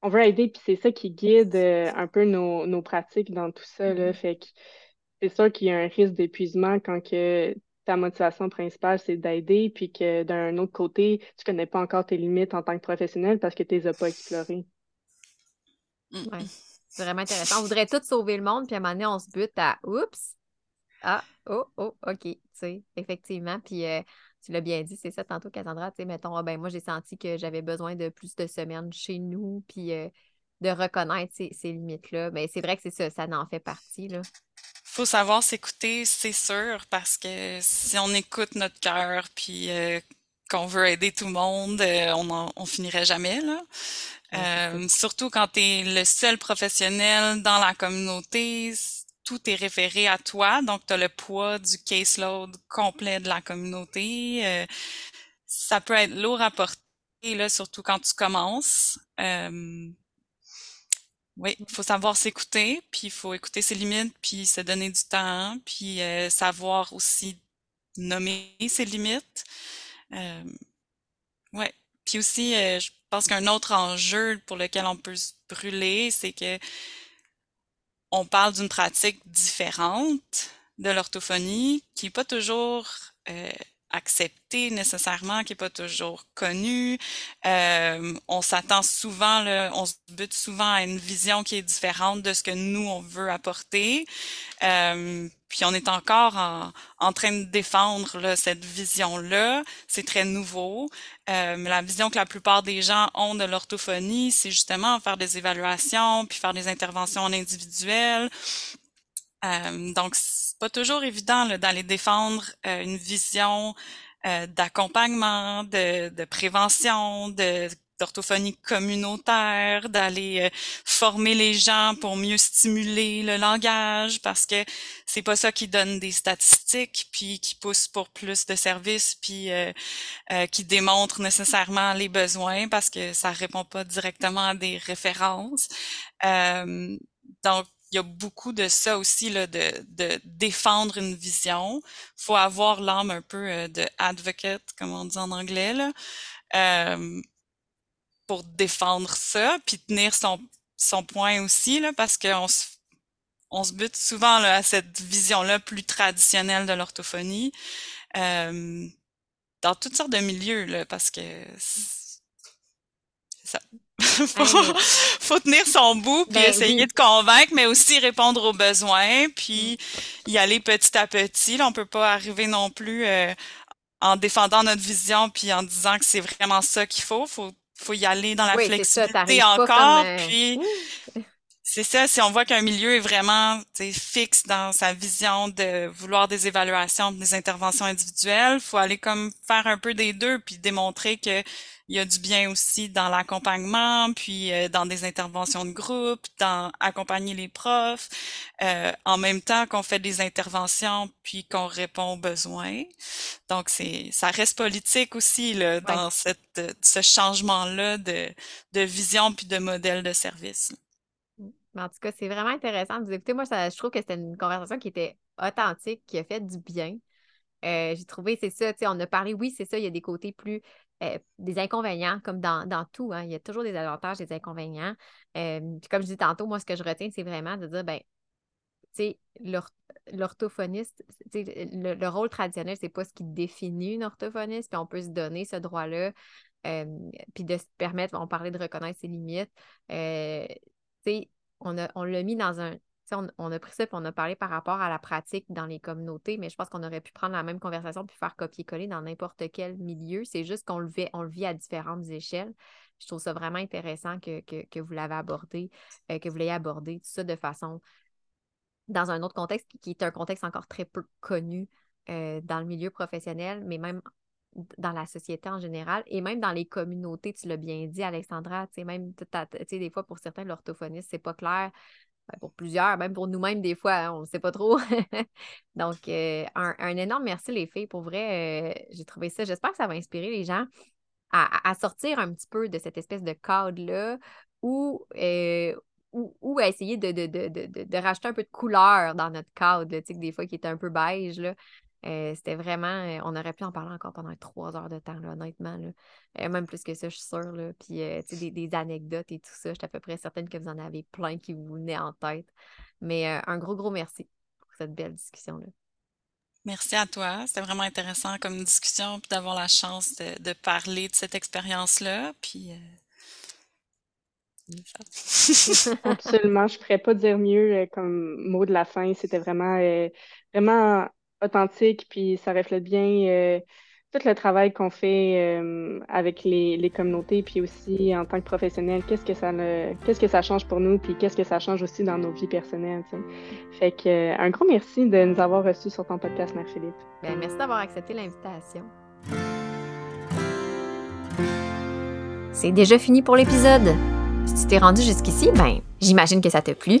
On veut aider, puis c'est ça qui guide un peu nos, nos pratiques dans tout ça. Là. Mm-hmm. Fait que c'est sûr qu'il y a un risque d'épuisement quand que ta motivation principale, c'est d'aider, puis que d'un autre côté, tu connais pas encore tes limites en tant que professionnel parce que tu les as pas explorées.
Ouais. C'est vraiment intéressant. On voudrait tout sauver le monde, puis à un moment donné, on se bute à oups. Ah, oh, oh, OK. Tu sais, effectivement. Puis euh, tu l'as bien dit, c'est ça tantôt, Cassandra. Tu sais, mettons, ah, ben moi, j'ai senti que j'avais besoin de plus de semaines chez nous, puis euh, de reconnaître ces, ces limites-là. Mais ben, c'est vrai que c'est ça, ça en fait partie. Là
faut savoir s'écouter, c'est sûr, parce que si on écoute notre cœur, puis euh, qu'on veut aider tout le monde, euh, on, on finirait jamais là. Euh, surtout quand tu es le seul professionnel dans la communauté, tout est référé à toi, donc tu as le poids du caseload complet de la communauté. ça peut être lourd à porter, là, surtout quand tu commences. Oui, il faut savoir s'écouter, puis il faut écouter ses limites, puis se donner du temps, puis euh, savoir aussi nommer ses limites. Euh, ouais. Puis aussi, euh, je pense qu'un autre enjeu pour lequel on peut se brûler, c'est que on parle d'une pratique différente de l'orthophonie qui n'est pas toujours euh, accepté nécessairement, qui est pas toujours connu. Euh, on s'attend souvent, là, on se bute souvent à une vision qui est différente de ce que nous, on veut apporter. Euh, puis on est encore en, en train de défendre là, cette vision-là. C'est très nouveau. Euh, la vision que la plupart des gens ont de l'orthophonie, c'est justement faire des évaluations, puis faire des interventions individuelles. Euh, donc, pas toujours évident d'aller défendre euh, une vision euh, d'accompagnement, de, de, prévention, de d'orthophonie communautaire, d'aller euh, former les gens pour mieux stimuler le langage parce que c'est pas ça qui donne des statistiques puis qui pousse pour plus de services puis qui démontre nécessairement les besoins parce que ça répond pas directement à des références. donc il y a beaucoup de ça aussi, là, de, de défendre une vision. faut avoir l'âme un peu euh, de advocate, comme on dit en anglais, là, euh, pour défendre ça, puis tenir son, son point aussi, là, parce qu'on se, on se bute souvent là, à cette vision-là plus traditionnelle de l'orthophonie, euh, dans toutes sortes de milieux, là, parce que c'est ça. (laughs) faut, (laughs) faut tenir son bout puis ben essayer de convaincre, mais aussi répondre aux besoins, puis y aller petit à petit. Là, on peut pas arriver non plus euh, en défendant notre vision puis en disant que c'est vraiment ça qu'il faut. Faut faut y aller dans la flexibilité encore.
Euh,
puis c'est ça, si on voit qu'un milieu est vraiment fixe dans sa vision de vouloir des évaluations, des interventions individuelles, faut aller comme faire un peu des deux, puis démontrer que il y a du bien aussi dans l'accompagnement, puis euh, dans des interventions de groupe, dans accompagner les profs, euh, en même temps qu'on fait des interventions, puis qu'on répond aux besoins. Donc c'est, ça reste politique aussi là, dans cette, ce changement-là de, de vision puis de modèle de service.
En tout cas, c'est vraiment intéressant de vous écouter. Moi, ça, je trouve que c'était une conversation qui était authentique, qui a fait du bien. Euh, j'ai trouvé, c'est ça, on a parlé, oui, c'est ça, il y a des côtés plus, euh, des inconvénients, comme dans, dans tout, hein, il y a toujours des avantages, des inconvénients. Euh, puis comme je dis tantôt, moi, ce que je retiens, c'est vraiment de dire, ben, tu sais, l'orthophoniste, le, le, rôle traditionnel, c'est pas ce qui définit une orthophoniste, puis on peut se donner ce droit-là, puis de se permettre, on parlait de reconnaître ses limites, tu sais, on l'a mis dans un, on, a pris ça et on a parlé par rapport à la pratique dans les communautés, mais je pense qu'on aurait pu prendre la même conversation puis faire copier-coller dans n'importe quel milieu. C'est juste qu'on le vit, à différentes échelles. Je trouve ça vraiment intéressant que, vous l'avez abordé, euh, que vous l'ayez abordé, tout ça de façon dans un autre contexte qui est un contexte encore très peu connu euh, dans le milieu professionnel, mais même dans la société en général et même dans les communautés, tu l'as bien dit, Alexandra, tu sais, même, des fois, pour certains, l'orthophoniste, c'est pas clair pour plusieurs, même pour nous-mêmes, des fois, hein, on ne sait pas trop. (laughs) Donc, euh, un, énorme merci, les filles. Pour vrai, euh, j'ai trouvé ça. J'espère que ça va inspirer les gens à, sortir un petit peu de cette espèce de cadre-là ou, euh, ou, à essayer de, de, rajouter un peu de couleur dans notre cadre, des fois qui est un peu beige. Là. Euh, c'était vraiment, euh, on aurait pu en parler encore pendant trois heures de temps, honnêtement. Là. Euh, même plus que ça, je suis sûre. Là. Puis, des, des, anecdotes et tout ça, je suis à peu près certaine que vous en avez plein qui vous venaient en tête. Mais un gros, gros merci pour cette belle discussion-là.
Merci à toi. C'était vraiment intéressant comme discussion, puis d'avoir la chance de, parler de cette expérience-là. Puis. (laughs)
Absolument, je ne pourrais pas dire mieux comme mot de la fin. C'était vraiment, vraiment authentique, puis ça reflète bien euh, tout le travail qu'on fait euh, avec les, les, communautés, puis aussi en tant que professionnel, qu'est-ce que ça qu'est-ce que ça change pour nous, puis qu'est-ce que ça change aussi dans nos vies personnelles. Fait que euh, un gros merci de nous avoir reçus sur ton podcast, Marc-Philippe.
Ben, merci d'avoir accepté l'invitation. C'est déjà fini pour l'épisode. Si tu t'es rendu jusqu'ici, ben j'imagine que ça t'a plu